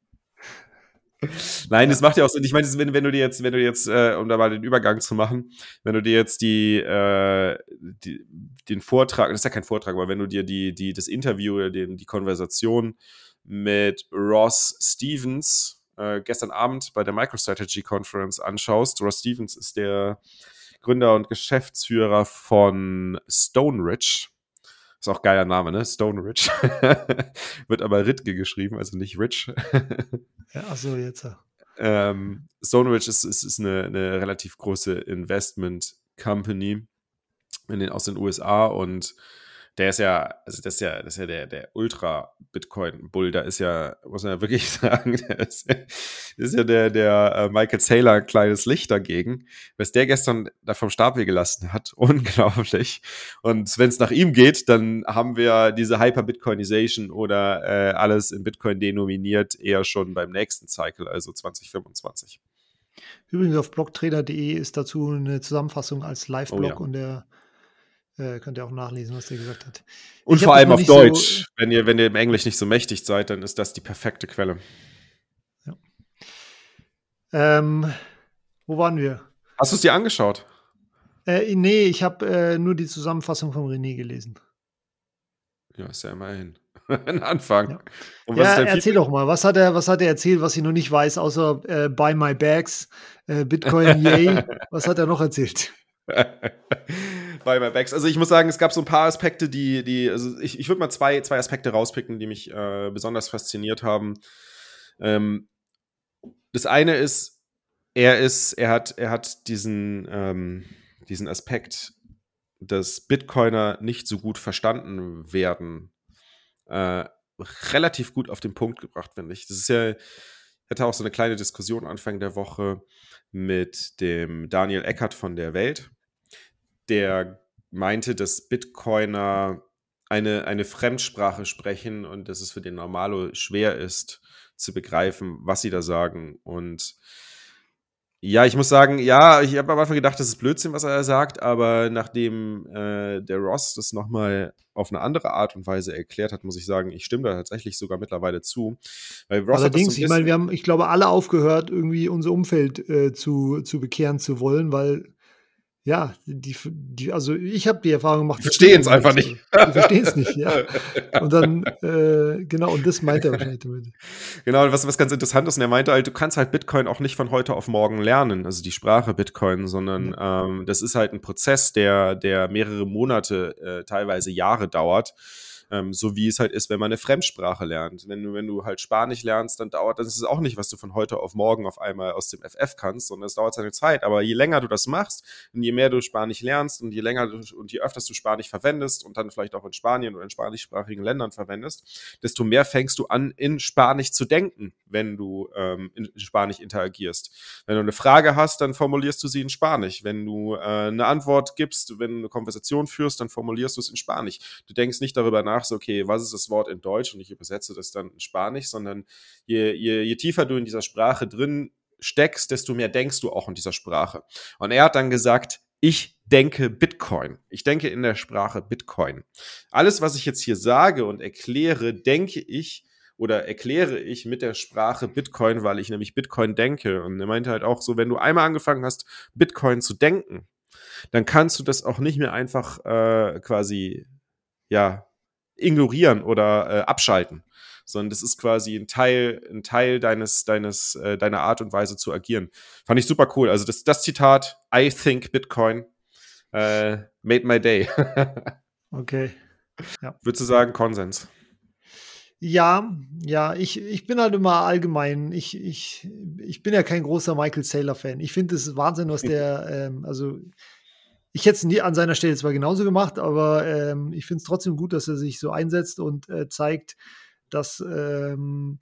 Nein, das macht ja auch Sinn. Ich meine, wenn, wenn du dir jetzt, wenn du jetzt, äh, um da mal den Übergang zu machen, wenn du dir jetzt die, äh, die, den Vortrag, das ist ja kein Vortrag, aber wenn du dir die, die, das Interview, den, die Konversation mit Ross Stevens äh, gestern Abend bei der MicroStrategy Conference anschaust, Ross Stevens ist der Gründer und Geschäftsführer von Stone Ridge. Ist auch geiler Name, ne? Stone Ridge. Wird aber Ritge geschrieben, also nicht Rich. ja, achso, jetzt. Ähm, Stone Ridge ist, ist, ist eine, eine relativ große Investment Company in den, aus den USA und der ist ja, also das ist ja, das ist ja der, der Ultra-Bitcoin-Bull, da ist ja, muss man ja wirklich sagen, der ist, ist ja der, der äh, Michael Saylor ein kleines Licht dagegen, was der gestern da vom Stapel gelassen hat, unglaublich. Und wenn es nach ihm geht, dann haben wir diese Hyper-Bitcoinization oder äh, alles in Bitcoin denominiert eher schon beim nächsten Cycle, also 2025. Übrigens auf blogtrader.de ist dazu eine Zusammenfassung als Live-Blog oh, ja. und der äh, könnt ihr auch nachlesen, was der gesagt hat. Und ich vor allem auf Deutsch. So wenn, ihr, wenn ihr im Englisch nicht so mächtig seid, dann ist das die perfekte Quelle. Ja. Ähm, wo waren wir? Hast du es dir angeschaut? Äh, nee, ich habe äh, nur die Zusammenfassung von René gelesen. Ja, ist ja immerhin ein Anfang. Ja, ja erzähl doch mal, was hat, er, was hat er erzählt, was ich noch nicht weiß, außer äh, Buy My Bags, äh, Bitcoin, yay. was hat er noch erzählt? bei my Backs. Also ich muss sagen, es gab so ein paar Aspekte, die, die, also ich, ich würde mal zwei, zwei Aspekte rauspicken, die mich äh, besonders fasziniert haben. Ähm, das eine ist, er ist, er hat, er hat diesen, ähm, diesen Aspekt, dass Bitcoiner nicht so gut verstanden werden, äh, relativ gut auf den Punkt gebracht, finde ich. Das ist ja, hatte auch so eine kleine Diskussion Anfang der Woche mit dem Daniel Eckert von der Welt, der meinte, dass Bitcoiner eine, eine Fremdsprache sprechen und dass es für den Normalo schwer ist zu begreifen, was sie da sagen. Und ja, ich muss sagen, ja, ich habe am Anfang gedacht, das ist Blödsinn, was er sagt, aber nachdem äh, der Ross das nochmal auf eine andere Art und Weise erklärt hat, muss ich sagen, ich stimme da tatsächlich sogar mittlerweile zu. Weil Ross Allerdings, so ich meine, wir haben, ich glaube, alle aufgehört, irgendwie unser Umfeld äh, zu, zu bekehren zu wollen, weil ja, die, die, also ich habe die Erfahrung gemacht. Verstehen es einfach nicht. Die verstehen es nicht, ja. Und dann, äh, genau, und das meint er wahrscheinlich damit. Genau, was, was ganz interessant ist, und er meinte halt, du kannst halt Bitcoin auch nicht von heute auf morgen lernen, also die Sprache Bitcoin, sondern mhm. ähm, das ist halt ein Prozess, der, der mehrere Monate, äh, teilweise Jahre dauert. Ähm, so wie es halt ist, wenn man eine Fremdsprache lernt. Wenn du, wenn du halt Spanisch lernst, dann dauert das ist auch nicht, was du von heute auf morgen auf einmal aus dem FF kannst, sondern es dauert seine Zeit. Aber je länger du das machst und je mehr du Spanisch lernst und je länger du, und je öfters du Spanisch verwendest und dann vielleicht auch in Spanien oder in spanischsprachigen Ländern verwendest, desto mehr fängst du an, in Spanisch zu denken, wenn du ähm, in Spanisch interagierst. Wenn du eine Frage hast, dann formulierst du sie in Spanisch. Wenn du äh, eine Antwort gibst, wenn du eine Konversation führst, dann formulierst du es in Spanisch. Du denkst nicht darüber nach, so, okay, was ist das Wort in Deutsch und ich übersetze das dann in Spanisch, sondern je, je, je tiefer du in dieser Sprache drin steckst, desto mehr denkst du auch in dieser Sprache. Und er hat dann gesagt, ich denke Bitcoin. Ich denke in der Sprache Bitcoin. Alles, was ich jetzt hier sage und erkläre, denke ich oder erkläre ich mit der Sprache Bitcoin, weil ich nämlich Bitcoin denke. Und er meinte halt auch so, wenn du einmal angefangen hast, Bitcoin zu denken, dann kannst du das auch nicht mehr einfach äh, quasi, ja, ignorieren oder äh, abschalten, sondern das ist quasi ein Teil, ein Teil deines, deines, äh, deiner Art und Weise zu agieren. Fand ich super cool. Also das, das Zitat, I think Bitcoin äh, made my day. okay. Ja. Würdest du sagen, Konsens? Ja, ja, ich, ich bin halt immer allgemein, ich, ich, ich bin ja kein großer Michael Saylor-Fan. Ich finde es Wahnsinn, was der, ähm, also ich hätte es nie an seiner Stelle zwar genauso gemacht, aber ähm, ich finde es trotzdem gut, dass er sich so einsetzt und äh, zeigt, dass ähm,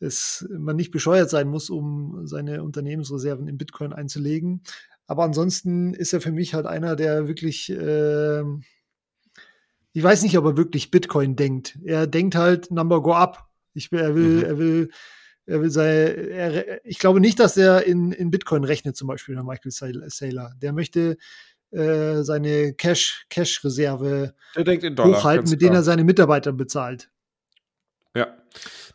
es, man nicht bescheuert sein muss, um seine Unternehmensreserven in Bitcoin einzulegen. Aber ansonsten ist er für mich halt einer, der wirklich äh, ich weiß nicht, ob er wirklich Bitcoin denkt. Er denkt halt Number go up. Ich, er will, mhm. er will, er will sei, er, ich glaube nicht, dass er in, in Bitcoin rechnet, zum Beispiel, der Michael Saylor. Der möchte äh, seine Cash, Cash-Reserve hochhalten, mit denen er seine Mitarbeiter bezahlt. Ja.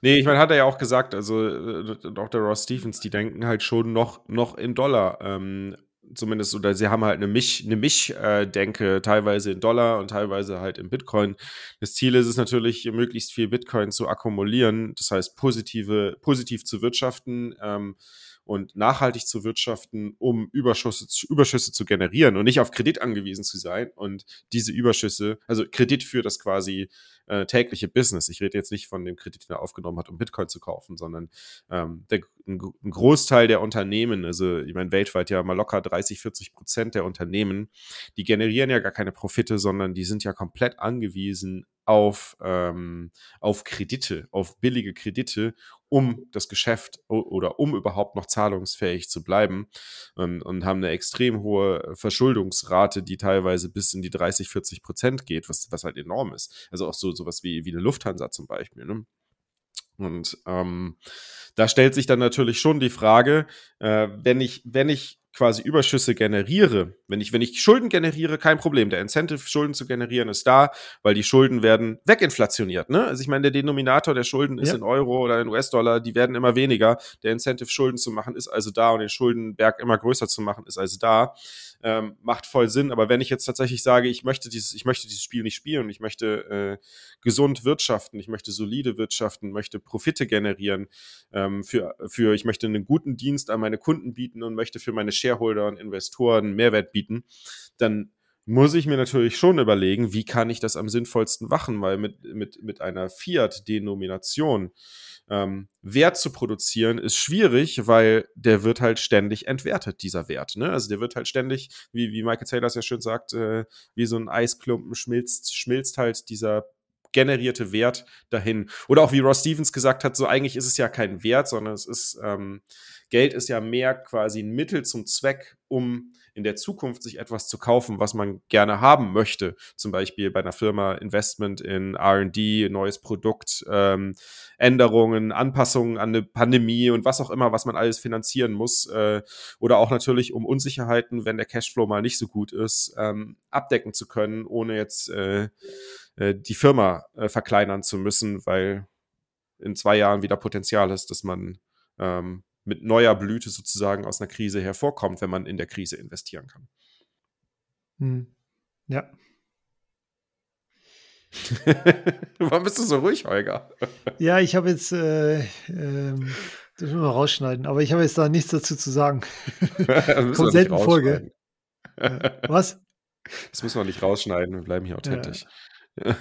Nee, ich meine, hat er ja auch gesagt, also äh, Dr. Ross Stevens, die denken halt schon noch, noch in Dollar. Ähm, zumindest, oder sie haben halt eine Mich, eine Mich-Denke, teilweise in Dollar und teilweise halt in Bitcoin. Das Ziel ist es natürlich, möglichst viel Bitcoin zu akkumulieren, das heißt positive, positiv zu wirtschaften. Ähm, und nachhaltig zu wirtschaften, um Überschüsse, Überschüsse zu generieren und nicht auf Kredit angewiesen zu sein und diese Überschüsse, also Kredit für das quasi äh, tägliche Business. Ich rede jetzt nicht von dem Kredit, den er aufgenommen hat, um Bitcoin zu kaufen, sondern ähm, der, ein, ein, Großteil der Unternehmen, also ich meine weltweit ja mal locker 30, 40 Prozent der Unternehmen, die generieren ja gar keine Profite, sondern die sind ja komplett angewiesen auf, ähm, auf Kredite, auf billige Kredite, um das Geschäft oder um überhaupt noch zahlungsfähig zu bleiben und, und, haben eine extrem hohe Verschuldungsrate, die teilweise bis in die 30, 40 Prozent geht, was, was halt enorm ist. Also auch so sowas wie, wie eine Lufthansa zum Beispiel. Ne? Und ähm, da stellt sich dann natürlich schon die Frage, äh, wenn ich, wenn ich quasi Überschüsse generiere, wenn ich, wenn ich Schulden generiere, kein Problem. Der Incentive, Schulden zu generieren, ist da, weil die Schulden werden weginflationiert. Ne? Also ich meine, der Denominator der Schulden ist ja. in Euro oder in US-Dollar, die werden immer weniger. Der Incentive, Schulden zu machen, ist also da und den Schuldenberg immer größer zu machen, ist also da ähm, macht voll Sinn. Aber wenn ich jetzt tatsächlich sage, ich möchte dieses, ich möchte dieses Spiel nicht spielen, ich möchte äh, gesund wirtschaften, ich möchte solide wirtschaften, möchte Profite generieren, ähm, für, für, ich möchte einen guten Dienst an meine Kunden bieten und möchte für meine Shareholder und Investoren Mehrwert bieten, dann muss ich mir natürlich schon überlegen, wie kann ich das am sinnvollsten machen, weil mit, mit, mit einer Fiat-Denomination ähm, Wert zu produzieren, ist schwierig, weil der wird halt ständig entwertet, dieser Wert. Ne? Also der wird halt ständig, wie, wie Michael Taylor es ja schön sagt, äh, wie so ein Eisklumpen schmilzt, schmilzt halt dieser generierte Wert dahin. Oder auch wie Ross Stevens gesagt hat, so eigentlich ist es ja kein Wert, sondern es ist, ähm, Geld ist ja mehr quasi ein Mittel zum Zweck, um in der Zukunft sich etwas zu kaufen, was man gerne haben möchte. Zum Beispiel bei einer Firma Investment in RD, neues Produkt, ähm, Änderungen, Anpassungen an eine Pandemie und was auch immer, was man alles finanzieren muss. Äh, oder auch natürlich, um Unsicherheiten, wenn der Cashflow mal nicht so gut ist, ähm, abdecken zu können, ohne jetzt äh, äh, die Firma äh, verkleinern zu müssen, weil in zwei Jahren wieder Potenzial ist, dass man ähm, mit neuer Blüte sozusagen aus einer Krise hervorkommt, wenn man in der Krise investieren kann. Hm. Ja. Warum bist du so ruhig, Holger? ja, ich habe jetzt, äh, ähm, das müssen wir rausschneiden, aber ich habe jetzt da nichts dazu zu sagen. Kommt selten Folge. Äh, was? Das müssen wir nicht rausschneiden, wir bleiben hier authentisch. Ja.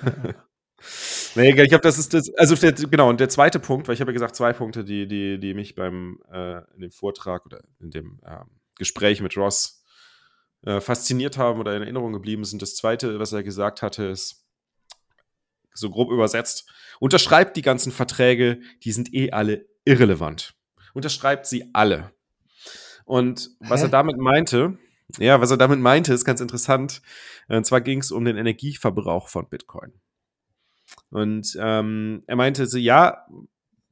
Nee, ich glaube, das ist das, also der, genau, und der zweite Punkt, weil ich habe ja gesagt, zwei Punkte, die, die, die mich beim äh, in dem Vortrag oder in dem ähm, Gespräch mit Ross äh, fasziniert haben oder in Erinnerung geblieben sind. Das zweite, was er gesagt hatte, ist so grob übersetzt, unterschreibt die ganzen Verträge, die sind eh alle irrelevant. Unterschreibt sie alle. Und was Hä? er damit meinte, ja, was er damit meinte, ist ganz interessant. Und zwar ging es um den Energieverbrauch von Bitcoin. Und ähm, er meinte so, ja,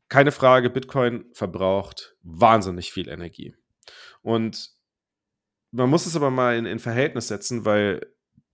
keine Frage, Bitcoin verbraucht wahnsinnig viel Energie. Und man muss es aber mal in, in Verhältnis setzen, weil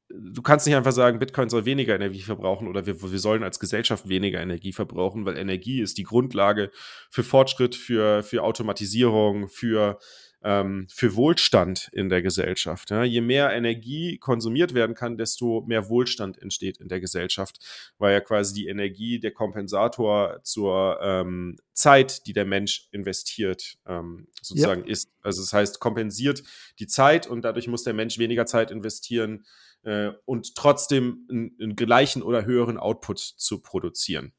du kannst nicht einfach sagen, Bitcoin soll weniger Energie verbrauchen oder wir, wir sollen als Gesellschaft weniger Energie verbrauchen, weil Energie ist die Grundlage für Fortschritt, für, für Automatisierung, für ähm, für Wohlstand in der Gesellschaft. Ja? Je mehr Energie konsumiert werden kann, desto mehr Wohlstand entsteht in der Gesellschaft, weil ja quasi die Energie der Kompensator zur ähm, Zeit, die der Mensch investiert, ähm, sozusagen ja. ist. Also das heißt, kompensiert die Zeit und dadurch muss der Mensch weniger Zeit investieren äh, und trotzdem einen, einen gleichen oder höheren Output zu produzieren.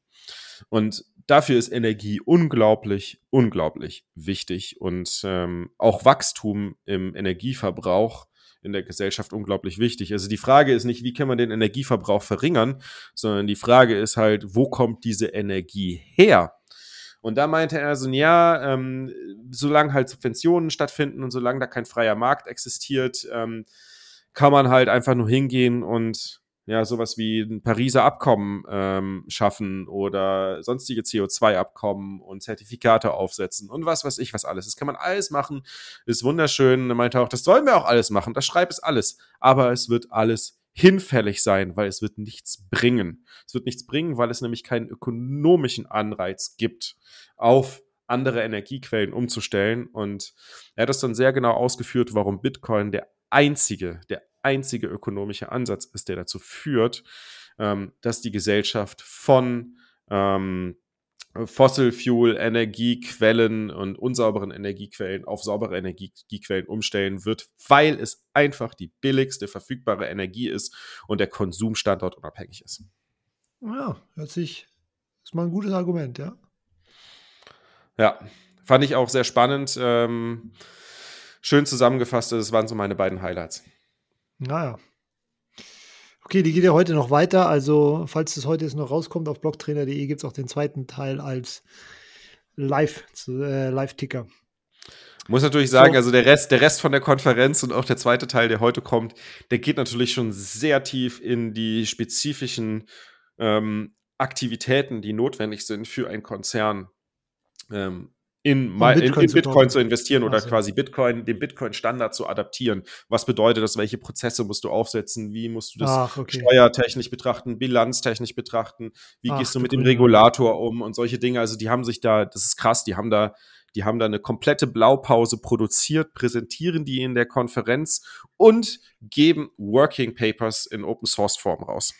Und dafür ist Energie unglaublich, unglaublich wichtig und ähm, auch Wachstum im Energieverbrauch in der Gesellschaft unglaublich wichtig. Also die Frage ist nicht, wie kann man den Energieverbrauch verringern, sondern die Frage ist halt, wo kommt diese Energie her? Und da meinte er so, ja, ähm, solange halt Subventionen stattfinden und solange da kein freier Markt existiert, ähm, kann man halt einfach nur hingehen und ja, sowas wie ein Pariser Abkommen ähm, schaffen oder sonstige CO2-Abkommen und Zertifikate aufsetzen und was weiß ich, was alles. Das kann man alles machen, ist wunderschön. Er meinte auch, das sollen wir auch alles machen, das schreibt es alles. Aber es wird alles hinfällig sein, weil es wird nichts bringen. Es wird nichts bringen, weil es nämlich keinen ökonomischen Anreiz gibt, auf andere Energiequellen umzustellen. Und er hat das dann sehr genau ausgeführt, warum Bitcoin der einzige, der einzige ökonomische Ansatz ist, der dazu führt, ähm, dass die Gesellschaft von ähm, Fossil Fuel Energiequellen und unsauberen Energiequellen auf saubere Energiequellen umstellen wird, weil es einfach die billigste verfügbare Energie ist und der Konsumstandort unabhängig ist. Ja, hört sich, ist mal ein gutes Argument, ja. Ja, fand ich auch sehr spannend. Ähm, schön zusammengefasst, das waren so meine beiden Highlights. Naja. Okay, die geht ja heute noch weiter. Also, falls das heute jetzt noch rauskommt, auf blogtrainer.de gibt es auch den zweiten Teil als Live-Ticker. Äh, Live muss natürlich sagen, so. also der Rest, der Rest von der Konferenz und auch der zweite Teil, der heute kommt, der geht natürlich schon sehr tief in die spezifischen ähm, Aktivitäten, die notwendig sind für einen Konzern. Ähm, in, um Bitcoin, in, in Bitcoin zu investieren oder also. quasi Bitcoin, den Bitcoin-Standard zu adaptieren. Was bedeutet das? Welche Prozesse musst du aufsetzen? Wie musst du das Ach, okay. steuertechnisch betrachten, bilanztechnisch betrachten? Wie Ach, gehst du mit dem Regulator um und solche Dinge? Also die haben sich da, das ist krass, die haben da die haben da eine komplette Blaupause produziert, präsentieren die in der Konferenz und geben Working Papers in Open Source Form raus.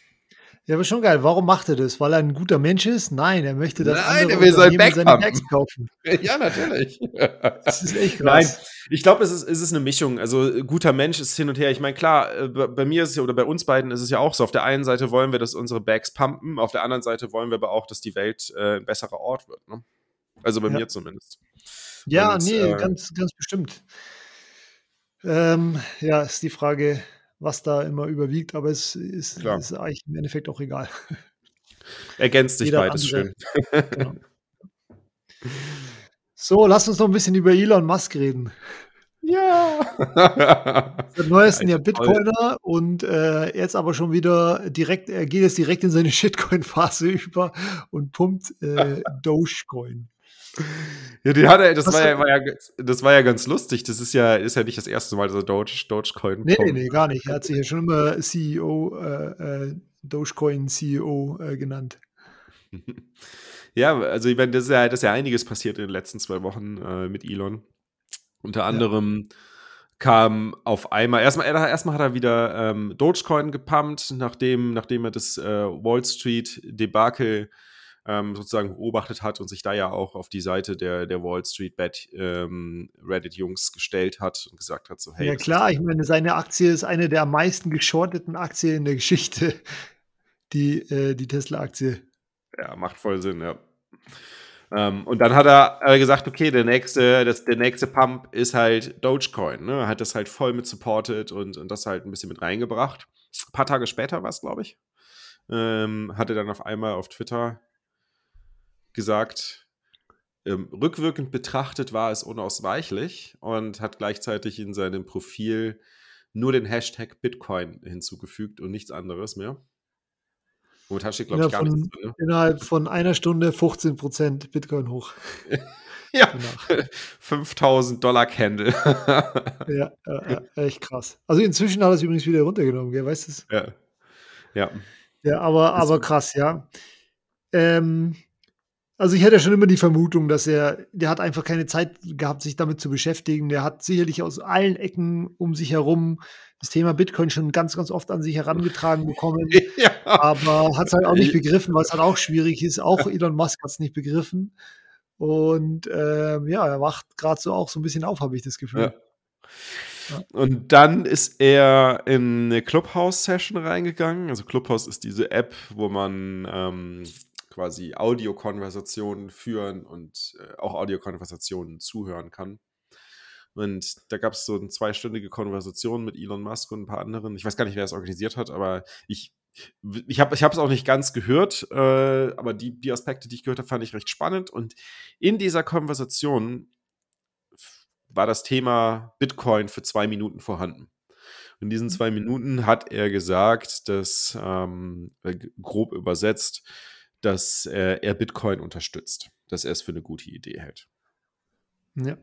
Ja, aber schon geil. Warum macht er das? Weil er ein guter Mensch ist? Nein, er möchte das Nein, er will sein Back seine Bags kaufen. Ja, natürlich. das ist echt krass. Nein, ich glaube, es ist, es ist eine Mischung. Also guter Mensch ist hin und her. Ich meine, klar, äh, bei mir ist es ja, oder bei uns beiden ist es ja auch so. Auf der einen Seite wollen wir, dass unsere Bags pumpen, auf der anderen Seite wollen wir aber auch, dass die Welt äh, ein besserer Ort wird. Ne? Also bei ja. mir zumindest. Ja, und, nee, äh, ganz, ganz bestimmt. Ähm, ja, ist die Frage, was da immer überwiegt, aber es ist, ist eigentlich im Endeffekt auch egal. Ergänzt sich beides schön. Genau. So, lass uns noch ein bisschen über Elon Musk reden. Ja. Der neuesten ja Bitcoiner und äh, jetzt aber schon wieder direkt, er geht jetzt direkt in seine Shitcoin-Phase über und pumpt äh, Dogecoin. Ja, die hat er, das war ja, war ja, das war ja ganz lustig. Das ist ja, ist ja nicht das erste Mal, dass er Doge, Dogecoin Nee, nee, nee, gar nicht. Er hat sich ja schon immer CEO, äh, äh, Dogecoin CEO äh, genannt. Ja, also ich meine, das ist ja, das ist ja einiges passiert in den letzten zwei Wochen äh, mit Elon. Unter anderem ja. kam auf einmal, erstmal, erstmal hat er wieder ähm, Dogecoin gepumpt, nachdem, nachdem er das äh, Wall Street Debakel ähm, sozusagen beobachtet hat und sich da ja auch auf die Seite der, der Wall Street Bet ähm, Reddit-Jungs gestellt hat und gesagt hat, so hey. Ja klar, ich meine, seine Aktie ist eine der am meisten geschorteten Aktien in der Geschichte, die, äh, die Tesla-Aktie. Ja, macht voll Sinn, ja. Ähm, und dann hat er gesagt, okay, der nächste, das, der nächste Pump ist halt Dogecoin. Ne? Er hat das halt voll mit supported und, und das halt ein bisschen mit reingebracht. Ein paar Tage später war es, glaube ich. Ähm, hatte dann auf einmal auf Twitter gesagt, ähm, rückwirkend betrachtet war es unausweichlich und hat gleichzeitig in seinem Profil nur den Hashtag Bitcoin hinzugefügt und nichts anderes mehr. Momentan steht, glaube ich, gar von, nichts. Ne? Innerhalb von einer Stunde 15% Bitcoin hoch. ja, 5000 Dollar Candle. ja, äh, echt krass. Also inzwischen hat er es übrigens wieder runtergenommen, gell? weißt du es? Ja. Ja, ja aber, aber krass, ja. Ähm, also ich hätte schon immer die Vermutung, dass er, der hat einfach keine Zeit gehabt, sich damit zu beschäftigen. Der hat sicherlich aus allen Ecken um sich herum das Thema Bitcoin schon ganz, ganz oft an sich herangetragen bekommen, ja. aber hat es halt auch nicht begriffen, weil es halt auch schwierig ist. Auch Elon Musk hat es nicht begriffen. Und äh, ja, er wacht gerade so auch so ein bisschen auf, habe ich das Gefühl. Ja. Ja. Und dann ist er in eine Clubhouse-Session reingegangen. Also Clubhouse ist diese App, wo man ähm, quasi Audiokonversationen führen und äh, auch Audiokonversationen zuhören kann. Und da gab es so eine zweistündige Konversation mit Elon Musk und ein paar anderen. Ich weiß gar nicht, wer es organisiert hat, aber ich, ich habe es auch nicht ganz gehört, äh, aber die, die Aspekte, die ich gehört habe, fand ich recht spannend. Und in dieser Konversation war das Thema Bitcoin für zwei Minuten vorhanden. In diesen zwei Minuten hat er gesagt, dass, ähm, grob übersetzt, dass äh, er Bitcoin unterstützt, dass er es für eine gute Idee hält. Ja.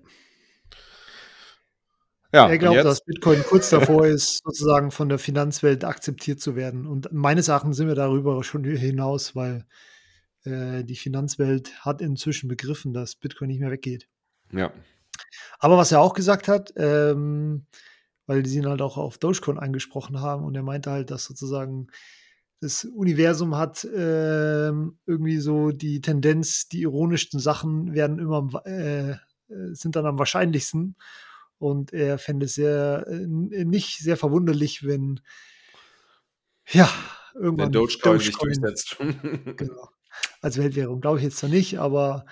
Ja, er glaubt, dass Bitcoin kurz davor ist, sozusagen von der Finanzwelt akzeptiert zu werden. Und meines Erachtens sind wir darüber schon hinaus, weil äh, die Finanzwelt hat inzwischen begriffen, dass Bitcoin nicht mehr weggeht. Ja. Aber was er auch gesagt hat, ähm, weil die ihn halt auch auf Dogecoin angesprochen haben und er meinte halt, dass sozusagen das Universum hat ähm, irgendwie so die Tendenz, die ironischsten Sachen werden immer äh, äh sind dann am wahrscheinlichsten und er fände es sehr, äh, nicht sehr verwunderlich, wenn, ja, irgendwann. Wenn Dogecoin, Dogecoin sich durchsetzt. genau. Als Weltwährung glaube ich jetzt noch nicht, aber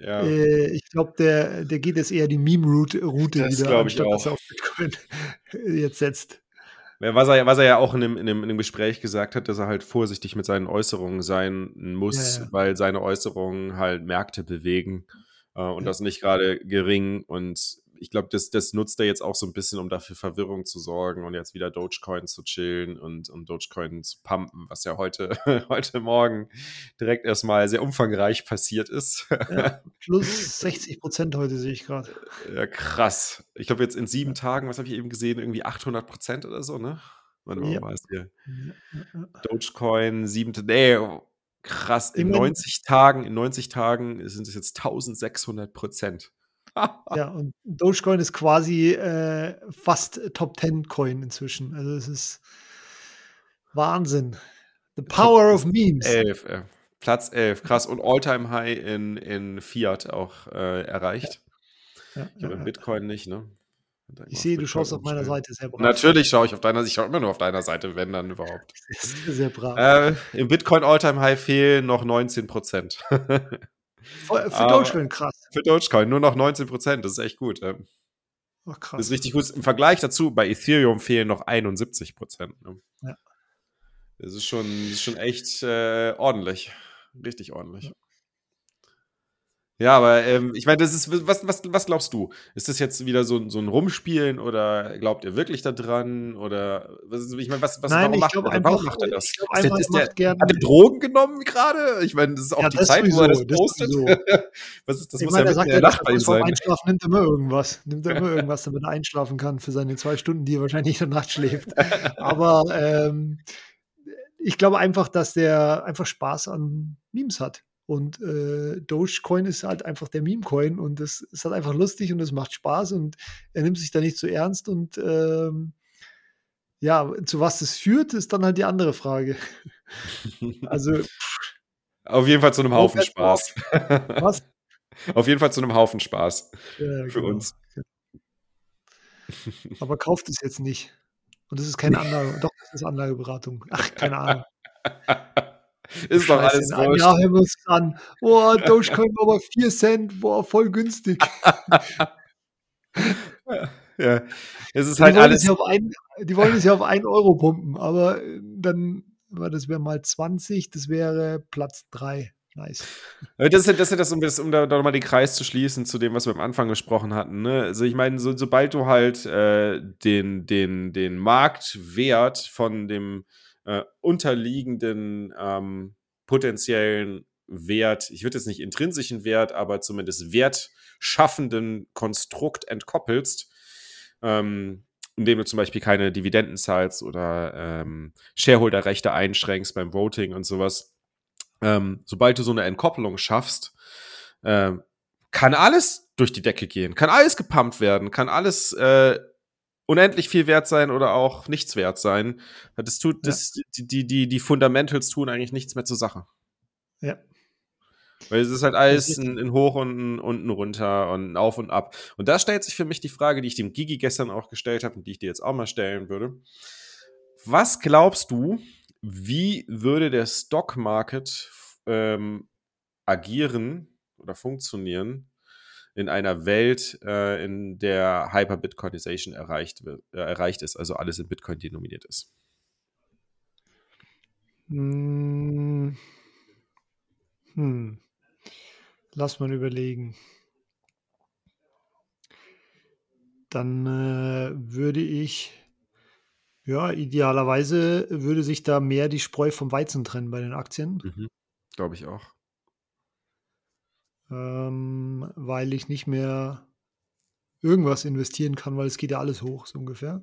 ja. äh, ich glaube, der, der geht jetzt eher die Meme-Route Route das wieder, anstatt dass er auf Bitcoin jetzt setzt. Was er, was er ja auch in dem, in, dem, in dem Gespräch gesagt hat, dass er halt vorsichtig mit seinen Äußerungen sein muss, ja, ja. weil seine Äußerungen halt Märkte bewegen äh, und das nicht gerade gering. Und ich glaube, das, das nutzt er jetzt auch so ein bisschen, um dafür Verwirrung zu sorgen und jetzt wieder Dogecoin zu chillen und, und Dogecoin zu pumpen, was ja heute, heute Morgen direkt erstmal sehr umfangreich passiert ist. Ja, plus 60 Prozent heute sehe ich gerade. Ja, krass. Ich glaube, jetzt in sieben Tagen, was habe ich eben gesehen, irgendwie 800 Prozent oder so, ne? Warte mal, ja. mal hier. Dogecoin, siebte, nee, krass. In 90 Tagen, in 90 Tagen sind es jetzt 1600 Prozent ja, und Dogecoin ist quasi äh, fast Top 10 Coin inzwischen. Also es ist Wahnsinn. The power of memes. 11, äh, Platz 11, krass. Und All-Time High in, in Fiat auch äh, erreicht. Ja. Ja, ich habe ja, Bitcoin nicht, ne? Ich sehe, du schaust auf meiner Seite sehr brav. Natürlich schaue ich auf deiner Seite. Ich schaue immer nur auf deiner Seite, wenn dann überhaupt. Sehr, sehr brav. Äh, Im Bitcoin All-Time High fehlen noch 19 Prozent. Für, für Dogecoin krass. Für Dogecoin nur noch 19 Prozent, das ist echt gut. Ähm. Ach, krass. Das ist richtig gut. Im Vergleich dazu, bei Ethereum fehlen noch 71 Prozent. Ne? Ja. Das ist schon, das ist schon echt äh, ordentlich. Richtig ordentlich. Ja. Ja, aber ähm, ich meine, das ist, was, was, was glaubst du? Ist das jetzt wieder so, so ein Rumspielen oder glaubt ihr wirklich daran? Oder was, ich meine, was, was Nein, warum, macht, er, einfach, warum macht er das? Ich glaub, einfach, ist der, ist der, hat er Drogen genommen gerade? Ich meine, das ist auch die Zeit, wo er das postet. Was ist das? Ich muss ja sagt, er Nacht bei ihm sein. Einschlafen nimmt immer irgendwas. Nimmt er immer irgendwas, damit er einschlafen kann für seine zwei Stunden, die er wahrscheinlich in der Nacht schläft. Aber ähm, ich glaube einfach, dass der einfach Spaß an Memes hat. Und äh, Dogecoin ist halt einfach der Meme-Coin und das ist halt einfach lustig und es macht Spaß und er nimmt sich da nicht so ernst und ähm, ja, zu was das führt, ist dann halt die andere Frage. also auf jeden Fall zu einem Haufen Spaß. Was? Auf jeden Fall zu einem Haufen Spaß ja, für genau. uns. Aber kauft es jetzt nicht. Und das ist keine Anlage, doch, das ist Anlageberatung. Ach, keine Ahnung. Ist doch alles wurscht. Ja, wir uns an. Boah, Dogecoin war aber 4 Cent, boah, voll günstig. ja, es ist die halt alles. Ein, die wollen es ja auf 1 Euro pumpen, aber äh, dann, das wäre mal 20, das wäre Platz 3. Nice. Das ist, das ist das, um, das, um da, da nochmal den Kreis zu schließen zu dem, was wir am Anfang gesprochen hatten. Ne? Also ich meine, so, sobald du halt äh, den, den, den Marktwert von dem äh, unterliegenden ähm, potenziellen Wert, ich würde jetzt nicht intrinsischen Wert, aber zumindest wertschaffenden Konstrukt entkoppelst, ähm, indem du zum Beispiel keine Dividenden zahlst oder ähm, Shareholderrechte einschränkst beim Voting und sowas. Ähm, sobald du so eine Entkopplung schaffst, äh, kann alles durch die Decke gehen, kann alles gepumpt werden, kann alles äh, unendlich viel wert sein oder auch nichts wert sein. Das tut, ja. das, die, die, die, die Fundamentals tun eigentlich nichts mehr zur Sache. Ja. Weil es ist halt alles ein, ein Hoch und ein unten runter und ein Auf und ab. Und da stellt sich für mich die Frage, die ich dem Gigi gestern auch gestellt habe und die ich dir jetzt auch mal stellen würde. Was glaubst du, wie würde der Stock Market ähm, agieren oder funktionieren in einer Welt, äh, in der Hyper-Bitcoinization erreicht, äh, erreicht ist, also alles in Bitcoin denominiert ist? Hm. Hm. Lass mal überlegen. Dann äh, würde ich, ja, idealerweise würde sich da mehr die Spreu vom Weizen trennen bei den Aktien. Mhm. Glaube ich auch. Ähm, weil ich nicht mehr irgendwas investieren kann, weil es geht ja alles hoch, so ungefähr.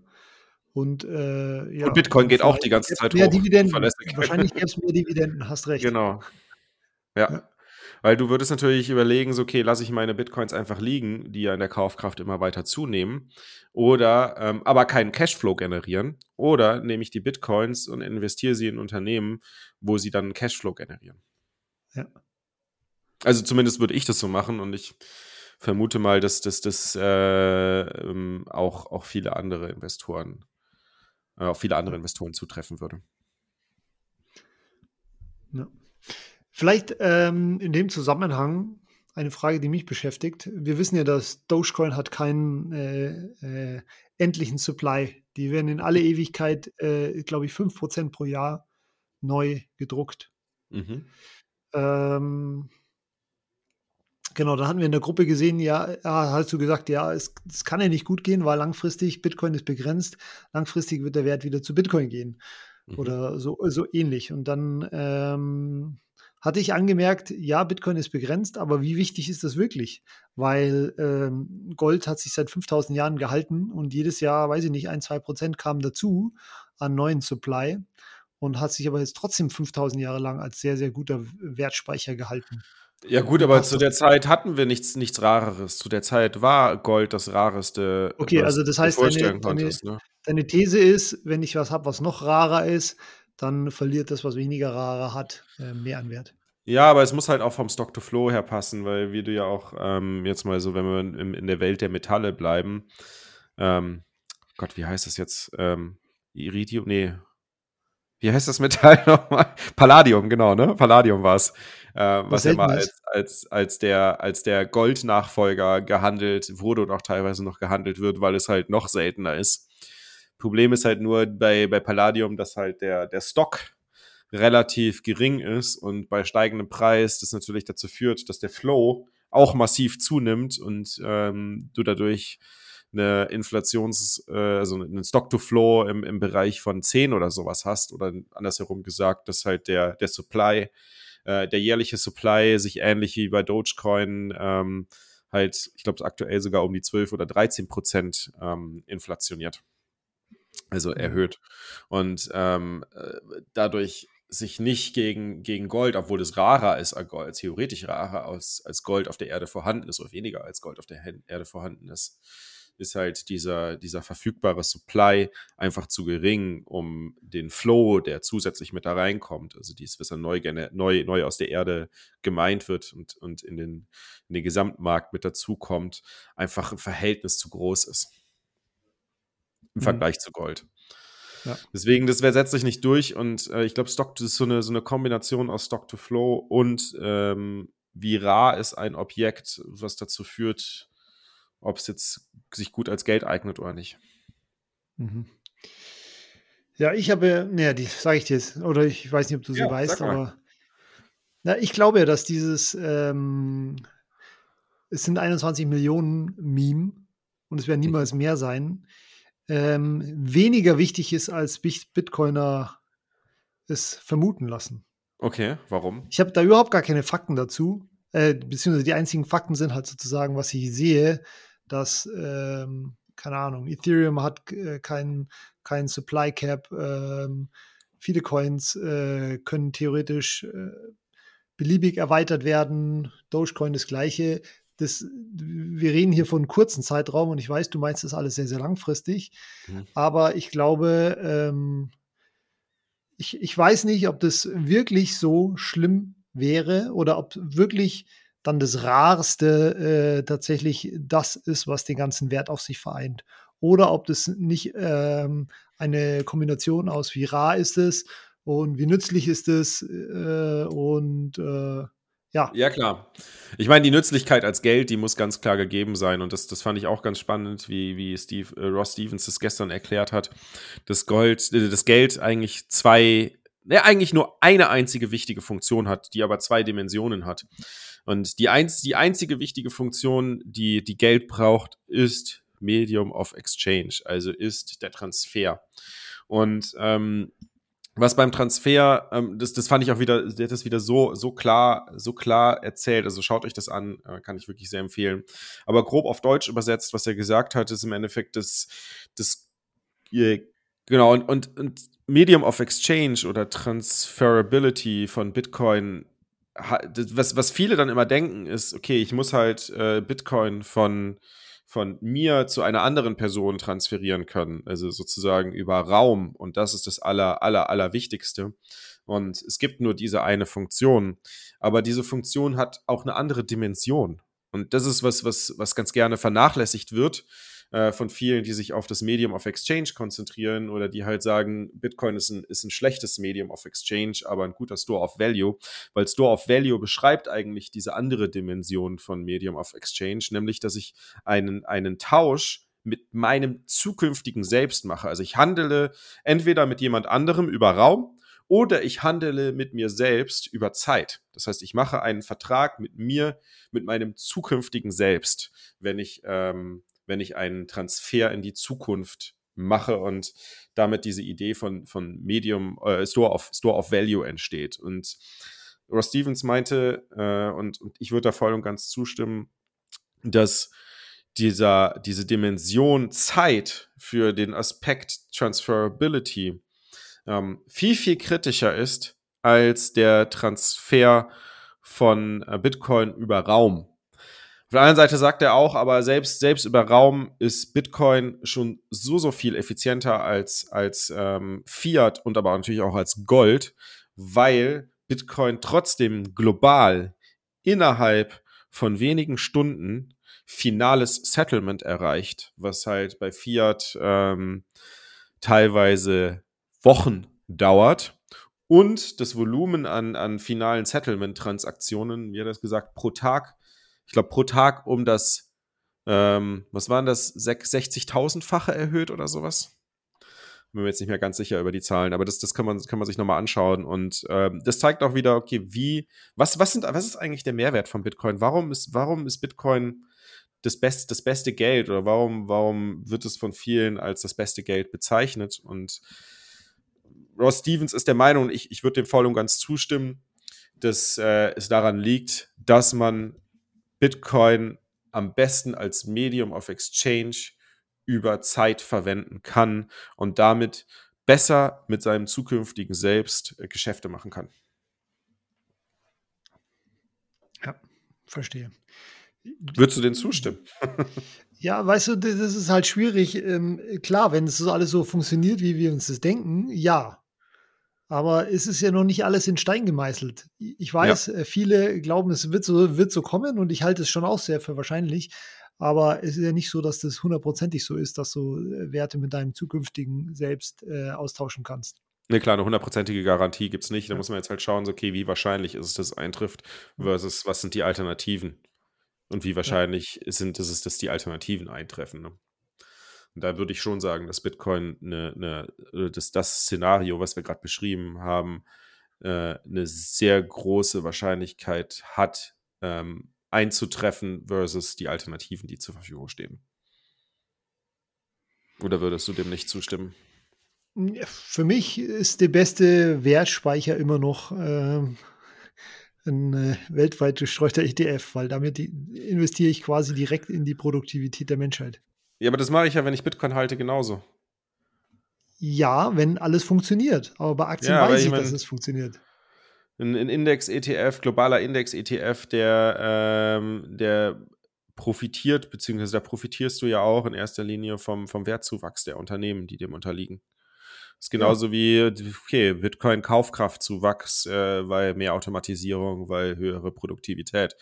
Und, äh, ja, Und Bitcoin geht auch die ganze Zeit mehr hoch, Dividenden. Wahrscheinlich gäbe es mehr Dividenden, hast recht. Genau. Ja. Ja. Weil du würdest natürlich überlegen, so, okay, lasse ich meine Bitcoins einfach liegen, die ja in der Kaufkraft immer weiter zunehmen, oder ähm, aber keinen Cashflow generieren, oder nehme ich die Bitcoins und investiere sie in Unternehmen, wo sie dann Cashflow generieren. Ja. Also zumindest würde ich das so machen und ich vermute mal, dass das dass, äh, ähm, auch, auch viele andere Investoren, äh, auf viele andere Investoren zutreffen würde. Ja. Vielleicht ähm, in dem Zusammenhang eine Frage, die mich beschäftigt. Wir wissen ja, dass Dogecoin hat keinen äh, äh, endlichen Supply. Die werden in alle Ewigkeit, äh, glaube ich, 5% pro Jahr neu gedruckt. Mhm. Ähm, genau, da hatten wir in der Gruppe gesehen, ja, ja, hast du gesagt, ja, es, es kann ja nicht gut gehen, weil langfristig Bitcoin ist begrenzt. Langfristig wird der Wert wieder zu Bitcoin gehen Mhm. oder so, so ähnlich. Und dann ähm, hatte ich angemerkt, ja, Bitcoin ist begrenzt, aber wie wichtig ist das wirklich? Weil ähm, Gold hat sich seit 5000 Jahren gehalten und jedes Jahr, weiß ich nicht, ein, zwei Prozent kamen dazu an neuen Supply und hat sich aber jetzt trotzdem 5000 Jahre lang als sehr, sehr guter Wertspeicher gehalten. Ja gut, aber zu der Zeit hatten wir nichts, nichts Rareres. Zu der Zeit war Gold das Rareste, Okay, was also das heißt, deine, konntest. Ne? deine These ist, wenn ich was habe, was noch rarer ist, dann verliert das, was weniger rarer hat, äh, mehr an Wert. Ja, aber es muss halt auch vom Stock to Flow her passen, weil wie du ja auch ähm, jetzt mal so, wenn wir in, in der Welt der Metalle bleiben, ähm, Gott, wie heißt das jetzt? Ähm, Iridium? Nee. Wie heißt das Metall nochmal? Palladium, genau, ne? Palladium war es. Äh, Was ja mal als, als, als der, als der Goldnachfolger gehandelt wurde und auch teilweise noch gehandelt wird, weil es halt noch seltener ist. Problem ist halt nur bei, bei Palladium, dass halt der, der Stock relativ gering ist und bei steigendem Preis das natürlich dazu führt, dass der Flow auch massiv zunimmt und ähm, du dadurch eine Inflations-, äh, also einen Stock-to-Flow im, im Bereich von 10 oder sowas hast oder andersherum gesagt, dass halt der, der Supply, äh, der jährliche Supply sich ähnlich wie bei Dogecoin ähm, halt, ich glaube, aktuell sogar um die 12 oder 13 Prozent ähm, inflationiert. Also Mhm. erhöht. Und ähm, äh, dadurch sich nicht gegen, gegen Gold, obwohl es rarer ist als Gold, theoretisch rarer als, als Gold auf der Erde vorhanden ist oder weniger als Gold auf der Erde vorhanden ist, ist halt dieser, dieser verfügbare Supply einfach zu gering, um den Flow, der zusätzlich mit da reinkommt, also dies, was dann neu, neu, neu aus der Erde gemeint wird und, und in, den, in den Gesamtmarkt mit dazukommt, einfach im Verhältnis zu groß ist. Im Mhm. Vergleich zu Gold. Ja. Deswegen, das setzt sich nicht durch und äh, ich glaube, Stock das ist so eine, so eine Kombination aus Stock to Flow und ähm, wie rar ist ein Objekt, was dazu führt, ob es jetzt sich gut als Geld eignet oder nicht. Mhm. Ja, ich habe, naja, die sage ich dir jetzt, oder ich weiß nicht, ob du sie Ja, weißt, aber na, ich glaube ja, dass dieses, ähm, es sind 21 Millionen Meme und es werden Mhm. niemals mehr sein, ähm, weniger wichtig ist, als Bit- Bitcoiner es vermuten lassen. Okay, warum? Ich habe da überhaupt gar keine Fakten dazu, äh, beziehungsweise die einzigen Fakten sind halt sozusagen, was ich sehe, dass, ähm, keine Ahnung, Ethereum hat äh, keinen kein Supply Cap, ähm, viele Coins äh, können theoretisch äh, beliebig erweitert werden, Dogecoin das gleiche. Das, wir reden hier von einem kurzen Zeitraum und ich weiß, du meinst das alles sehr, sehr langfristig, Mhm. aber ich glaube, ähm, ich, ich weiß nicht, ob das wirklich so schlimm wäre oder ob wirklich dann das Rarste äh, tatsächlich das ist, was den ganzen Wert auf sich vereint. Oder ob das nicht ähm, eine Kombination aus, wie rar ist es und wie nützlich ist es äh, und äh, ja. Ja, klar. Ich meine, die Nützlichkeit als Geld, die muss ganz klar gegeben sein. Und das, das fand ich auch ganz spannend, wie, wie Steve, äh, Ross Stevens das gestern erklärt hat, dass Gold, äh, das Geld eigentlich zwei, ne, eigentlich nur eine einzige wichtige Funktion hat, die aber zwei Dimensionen hat. Und die, einz, die einzige wichtige Funktion, die, die Geld braucht, ist Medium of Exchange, also ist der Transfer. Und ähm, was beim Transfer, ähm, das, das fand ich auch wieder, der hat das wieder so, so klar, so klar erzählt. Also schaut euch das an, äh, kann ich wirklich sehr empfehlen. Aber grob auf Deutsch übersetzt, was er gesagt hat, ist im Endeffekt das, das äh, genau, und, und, und Medium of Exchange oder Transferability von Bitcoin, was, was viele dann immer denken, ist, okay, ich muss halt äh, Bitcoin von von mir zu einer anderen Person transferieren können, also sozusagen über Raum. Und das ist das aller, aller, aller. Und es gibt nur diese eine Funktion. Aber diese Funktion hat auch eine andere Dimension. Und das ist was, was, was ganz gerne vernachlässigt wird äh, von vielen, die sich auf das Medium of Exchange konzentrieren oder die halt sagen, Bitcoin ist ein, ist ein schlechtes Medium of Exchange, aber ein guter Store of Value, weil Store of Value beschreibt eigentlich diese andere Dimension von Medium of Exchange, nämlich, dass ich einen, einen Tausch mit meinem zukünftigen Selbst mache. Also ich handele entweder mit jemand anderem über Raum oder ich handele mit mir selbst über Zeit. Das heißt, ich mache einen Vertrag mit mir, mit meinem zukünftigen Selbst, wenn ich ähm, wenn ich einen Transfer in die Zukunft mache und damit diese Idee von, von Medium, äh, Store, of, Store of Value entsteht. Und Ross Stevens meinte, äh, und, und ich würde da voll und ganz zustimmen, dass dieser, diese Dimension Zeit für den Aspekt Transferability ähm, viel, viel kritischer ist als der Transfer von äh, Bitcoin über Raum. Auf der anderen Seite sagt er auch, aber selbst, selbst über Raum ist Bitcoin schon so, so viel effizienter als, als ähm, Fiat und aber natürlich auch als Gold, weil Bitcoin trotzdem global innerhalb von wenigen Stunden finales Settlement erreicht, was halt bei Fiat ähm, teilweise Wochen dauert. Und das Volumen an, an finalen Settlement-Transaktionen, wie hat er das gesagt, pro Tag ich glaube, pro Tag um das, ähm, was waren das, 60.000-fache erhöht oder sowas? Bin mir jetzt nicht mehr ganz sicher über die Zahlen, aber das, das kann, man, kann man sich nochmal anschauen. Und ähm, das zeigt auch wieder, okay, wie, was, was, sind, was ist eigentlich der Mehrwert von Bitcoin? Warum ist, warum ist Bitcoin das, best, das beste Geld oder warum, warum wird es von vielen als das beste Geld bezeichnet? Und Ross Stevens ist der Meinung, ich, ich würde dem voll und ganz zustimmen, dass äh, es daran liegt, dass man Bitcoin am besten als Medium of Exchange über Zeit verwenden kann und damit besser mit seinem zukünftigen Selbst äh, Geschäfte machen kann. Ja, verstehe. Würdest du denn zustimmen? Ja, weißt du, das ist halt schwierig. Ähm, klar, wenn es alles so funktioniert, wie wir uns das denken, ja. Aber es ist ja noch nicht alles in Stein gemeißelt. Ich weiß, ja. Äh, viele glauben, es wird so, wird so kommen und ich halte es schon auch sehr für wahrscheinlich. Aber es ist ja nicht so, dass das hundertprozentig so ist, dass du äh, Werte mit deinem zukünftigen Selbst äh, austauschen kannst. Ne, klar, eine hundertprozentige Garantie gibt es nicht. Da ja. muss man jetzt halt schauen, so, okay, wie wahrscheinlich ist es, dass es eintrifft, versus was sind die Alternativen? Und wie wahrscheinlich ja. sind es, dass die Alternativen eintreffen. Ne? Und da würde ich schon sagen, dass Bitcoin eine, eine äh, dass das Szenario, was wir gerade beschrieben haben, äh, eine sehr große Wahrscheinlichkeit hat, ähm, einzutreffen versus die Alternativen, die zur Verfügung stehen. Oder würdest du dem nicht zustimmen? Für mich ist der beste Wertspeicher immer noch äh, ein äh, weltweit gestreuter ETF, weil damit investiere ich quasi direkt in die Produktivität der Menschheit. Ja, aber das mache ich ja, wenn ich Bitcoin halte, genauso. Ja, wenn alles funktioniert. Aber bei Aktien ja, weiß ich, dass es funktioniert. Ein, ein Index-ETF, globaler Index-ETF, der, ähm, der profitiert, beziehungsweise da profitierst du ja auch in erster Linie vom, vom Wertzuwachs der Unternehmen, die dem unterliegen. Das ist genauso ja. wie, okay, Bitcoin-Kaufkraftzuwachs, äh, weil mehr Automatisierung, weil höhere Produktivität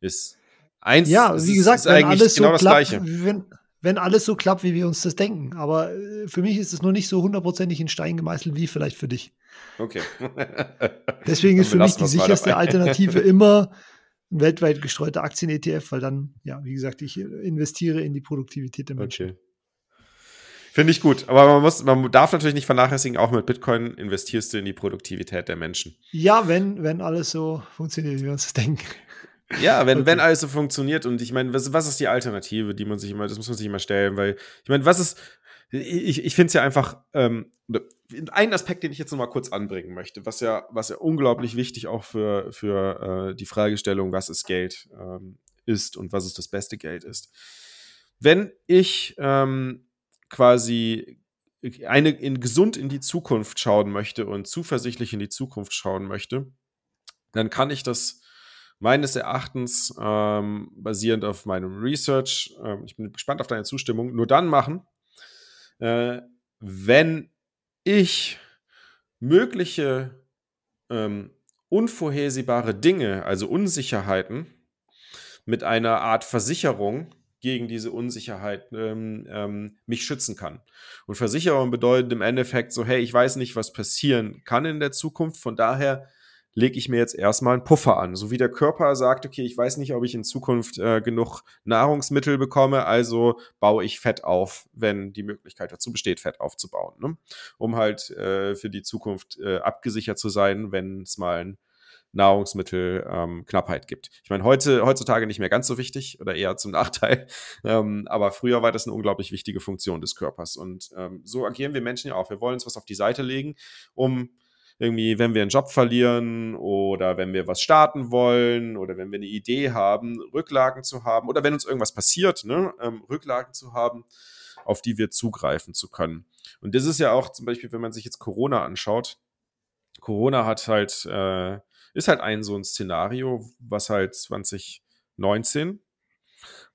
ist. Eins, ja, wie gesagt, ist, ist wenn alles genau so klappt, wenn, wenn alles so klappt, wie wir uns das denken. Aber äh, für mich ist es noch nicht so hundertprozentig in Stein gemeißelt wie vielleicht für dich. Okay. Deswegen ist für mich die sicherste Alternative immer ein weltweit gestreuter Aktien-ETF, weil dann, ja, wie gesagt, ich investiere in die Produktivität der Menschen. Okay. Finde ich gut. Aber man muss, man darf natürlich nicht vernachlässigen, auch mit Bitcoin investierst du in die Produktivität der Menschen. Ja, wenn, wenn alles so funktioniert, wie wir uns das denken. Ja, wenn, okay. wenn alles so funktioniert und ich meine, was, was ist die Alternative, die man sich immer, das muss man sich immer stellen, weil ich meine, was ist, ich, ich finde es ja einfach, ähm, ein Aspekt, den ich jetzt nochmal kurz anbringen möchte, was ja, was ja unglaublich wichtig auch für, für äh, die Fragestellung, was ist Geld ähm, ist und was ist das beste Geld ist. Wenn ich ähm, quasi eine in gesund in die Zukunft schauen möchte und zuversichtlich in die Zukunft schauen möchte, dann kann ich das meines Erachtens ähm, basierend auf meinem Research, äh, ich bin gespannt auf deine Zustimmung, nur dann machen, äh, wenn ich mögliche ähm, unvorhersehbare Dinge, also Unsicherheiten, mit einer Art Versicherung gegen diese Unsicherheit ähm, ähm, mich schützen kann. Und Versicherung bedeutet im Endeffekt so, hey, ich weiß nicht, was passieren kann in der Zukunft, von daher lege ich mir jetzt erstmal einen Puffer an. So wie der Körper sagt, okay, ich weiß nicht, ob ich in Zukunft äh, genug Nahrungsmittel bekomme, also baue ich Fett auf, wenn die Möglichkeit dazu besteht, Fett aufzubauen, ne? um halt äh, für die Zukunft äh, abgesichert zu sein, wenn es mal ein Nahrungsmittelknappheit ähm, gibt. Ich meine, heute, heutzutage nicht mehr ganz so wichtig oder eher zum Nachteil, ähm, aber früher war das eine unglaublich wichtige Funktion des Körpers. Und ähm, so agieren wir Menschen ja auch. Wir wollen uns was auf die Seite legen, um irgendwie, wenn wir einen Job verlieren oder wenn wir was starten wollen oder wenn wir eine Idee haben, Rücklagen zu haben oder wenn uns irgendwas passiert, ne, ähm, Rücklagen zu haben, auf die wir zugreifen zu können. Und das ist ja auch zum Beispiel, wenn man sich jetzt Corona anschaut. Corona hat halt äh, ist halt ein so ein Szenario, was halt 2019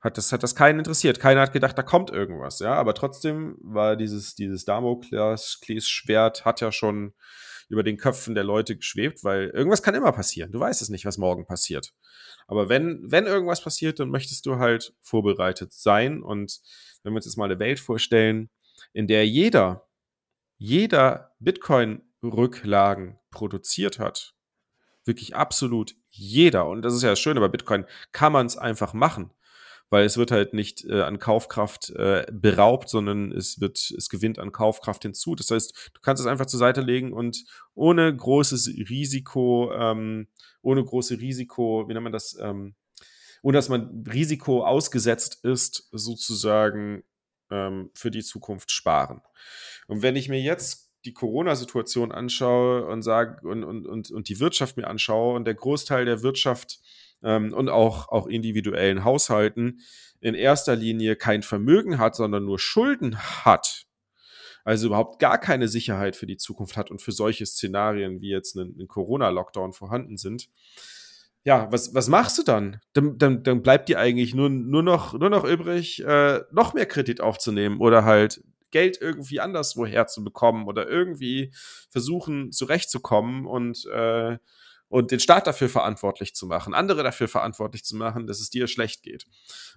hat das, hat das keinen interessiert. Keiner hat gedacht, da kommt irgendwas, ja. Aber trotzdem war dieses, dieses Damoklesschwert hat ja schon über den Köpfen der Leute geschwebt, weil irgendwas kann immer passieren. Du weißt es nicht, was morgen passiert. Aber wenn, wenn irgendwas passiert, dann möchtest du halt vorbereitet sein. Und wenn wir uns jetzt mal eine Welt vorstellen, in der jeder, jeder Bitcoin-Rücklagen produziert hat, wirklich absolut jeder. Und das ist ja das Schöne bei Bitcoin, kann man es einfach machen. Weil es wird halt nicht äh, an Kaufkraft äh, beraubt, sondern es wird, es gewinnt an Kaufkraft hinzu. Das heißt, du kannst es einfach zur Seite legen und ohne großes Risiko, ähm, ohne große Risiko, wie nennt man das, ähm, ohne dass man Risiko ausgesetzt ist, sozusagen ähm, für die Zukunft sparen. Und wenn ich mir jetzt die Corona-Situation anschaue und sage und, und, und, und die Wirtschaft mir anschaue und der Großteil der Wirtschaft ähm, und auch, auch individuellen Haushalten in erster Linie kein Vermögen hat, sondern nur Schulden hat, also überhaupt gar keine Sicherheit für die Zukunft hat und für solche Szenarien wie jetzt ein, ein Corona-Lockdown vorhanden sind, ja, was, was machst du dann? Dann, dann? dann bleibt dir eigentlich nur, nur, noch, nur noch übrig, äh, noch mehr Kredit aufzunehmen oder halt Geld irgendwie anderswo herzubekommen oder irgendwie versuchen zurechtzukommen und, äh, und den Staat dafür verantwortlich zu machen, andere dafür verantwortlich zu machen, dass es dir schlecht geht.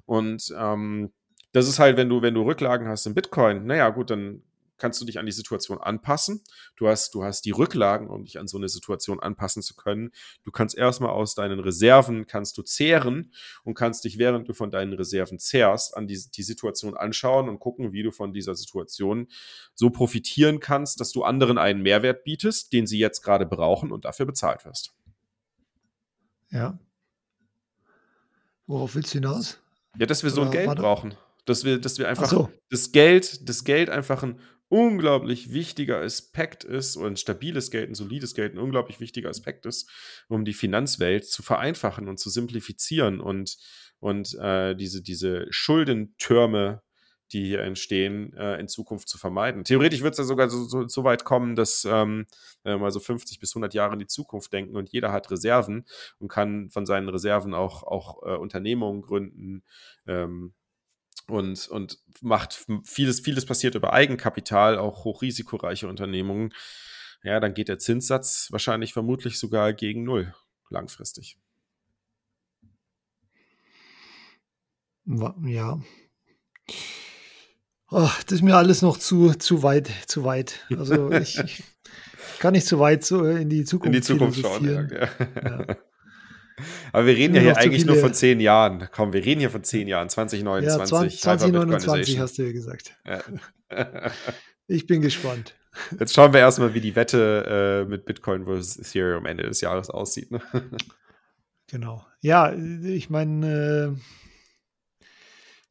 Und ähm, das ist halt, wenn du, wenn du Rücklagen hast in Bitcoin, naja, gut, dann kannst du dich an die Situation anpassen. Du hast, du hast die Rücklagen, um dich an so eine Situation anpassen zu können. Du kannst erstmal aus deinen Reserven, kannst du zehren und kannst dich, während du von deinen Reserven zehrst, an die, die Situation anschauen und gucken, wie du von dieser Situation so profitieren kannst, dass du anderen einen Mehrwert bietest, den sie jetzt gerade brauchen und dafür bezahlt wirst. Ja. Worauf willst du hinaus? Ja, dass wir so ein Geld warte. brauchen. Dass wir, dass wir einfach so. das Geld, das Geld einfach ein unglaublich wichtiger Aspekt ist, oder ein stabiles Geld, ein solides Geld, ein unglaublich wichtiger Aspekt ist, um die Finanzwelt zu vereinfachen und zu simplifizieren und, und äh, diese, diese Schuldentürme, die hier entstehen, äh, in Zukunft zu vermeiden. Theoretisch wird es ja sogar so, so, so, weit kommen, dass ähm, mal so 50 bis 100 Jahre in die Zukunft denken und jeder hat Reserven und kann von seinen Reserven auch, auch äh, Unternehmungen gründen, ähm, und, und macht vieles, vieles passiert über Eigenkapital, auch hochrisikoreiche Unternehmungen, ja, dann geht der Zinssatz wahrscheinlich vermutlich sogar gegen Null langfristig. Ja. Oh, das ist mir alles noch zu, zu weit, zu weit. Also ich, ich kann nicht zu weit so in die Zukunft In die Zukunft schauen. Ja, ja. Ja. Aber wir reden ja hier eigentlich nur von zehn Jahren. Komm, wir reden hier von zehn Jahren, Ja, 2029. 20, 2029 Hyperbitkeinization. hast du ja gesagt. Ich bin gespannt. Jetzt schauen wir erstmal, wie die Wette äh, mit Bitcoin versus Ethereum Ende des Jahres aussieht. Ne? Genau. Ja, ich meine, äh,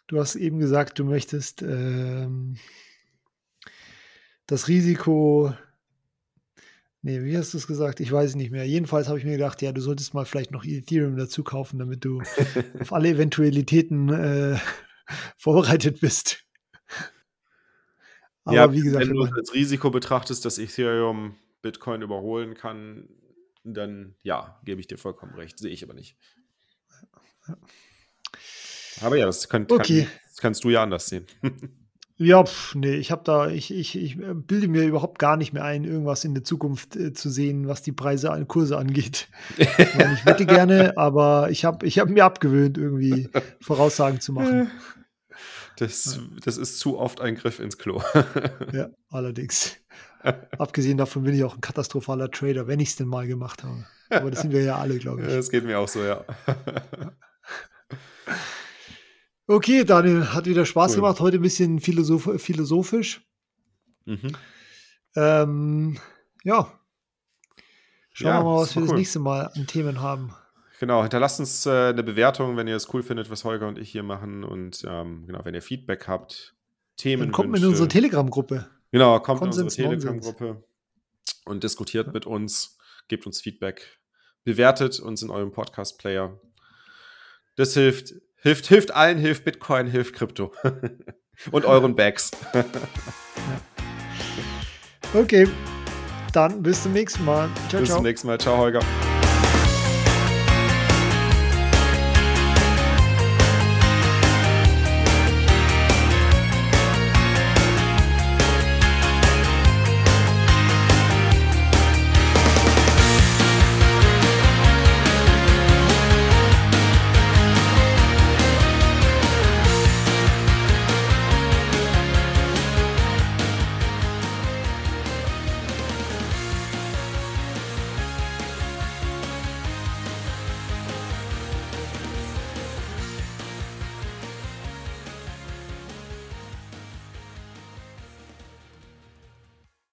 du hast eben gesagt, du möchtest ähm, das Risiko. Nee, wie hast du es gesagt? Ich weiß es nicht mehr. Jedenfalls habe ich mir gedacht, ja, du solltest mal vielleicht noch Ethereum dazu kaufen, damit du auf alle Eventualitäten äh, vorbereitet bist. Aber ja, wie gesagt, wenn du als Risiko betrachtest, dass Ethereum Bitcoin überholen kann, dann ja, gebe ich dir vollkommen recht. Sehe ich aber nicht. Aber ja, das, könnt, Okay. kann, das kannst du ja anders sehen. Ja, pf, nee, ich habe da, ich, ich, ich äh, bilde mir überhaupt gar nicht mehr ein, irgendwas in der Zukunft äh, zu sehen, was die Preise an Kurse angeht. Ich, meine, ich wette gerne, aber ich habe ich hab mir abgewöhnt, irgendwie Voraussagen zu machen. Das, das ist zu oft ein Griff ins Klo. Ja, allerdings. Abgesehen davon bin ich auch ein katastrophaler Trader, wenn ich es denn mal gemacht habe. Aber das sind wir ja alle, glaube ich. Das geht mir auch so, ja. Okay, Daniel, hat wieder Spaß Cool. gemacht. Heute ein bisschen philosoph philosophisch. Mhm. Ähm, ja. Schauen Ja, wir mal, was wir doch das cool. nächste Mal an Themen haben. Genau, hinterlasst uns äh, eine Bewertung, wenn ihr es cool findet, was Holger und ich hier machen. Und ähm, genau, wenn ihr Feedback habt, Themen. Dann kommt in unsere Telegram-Gruppe. Genau, kommt in Konsens, unsere Nonsens. Telegram-Gruppe und diskutiert mit uns, gebt uns Feedback, bewertet uns in eurem Podcast-Player. Das hilft, hilft, hilft allen, hilft Bitcoin, hilft Krypto. und euren Bags. Okay, dann bis zum nächsten Mal. Ciao, Bis ciao. zum nächsten Mal. Ciao, Holger.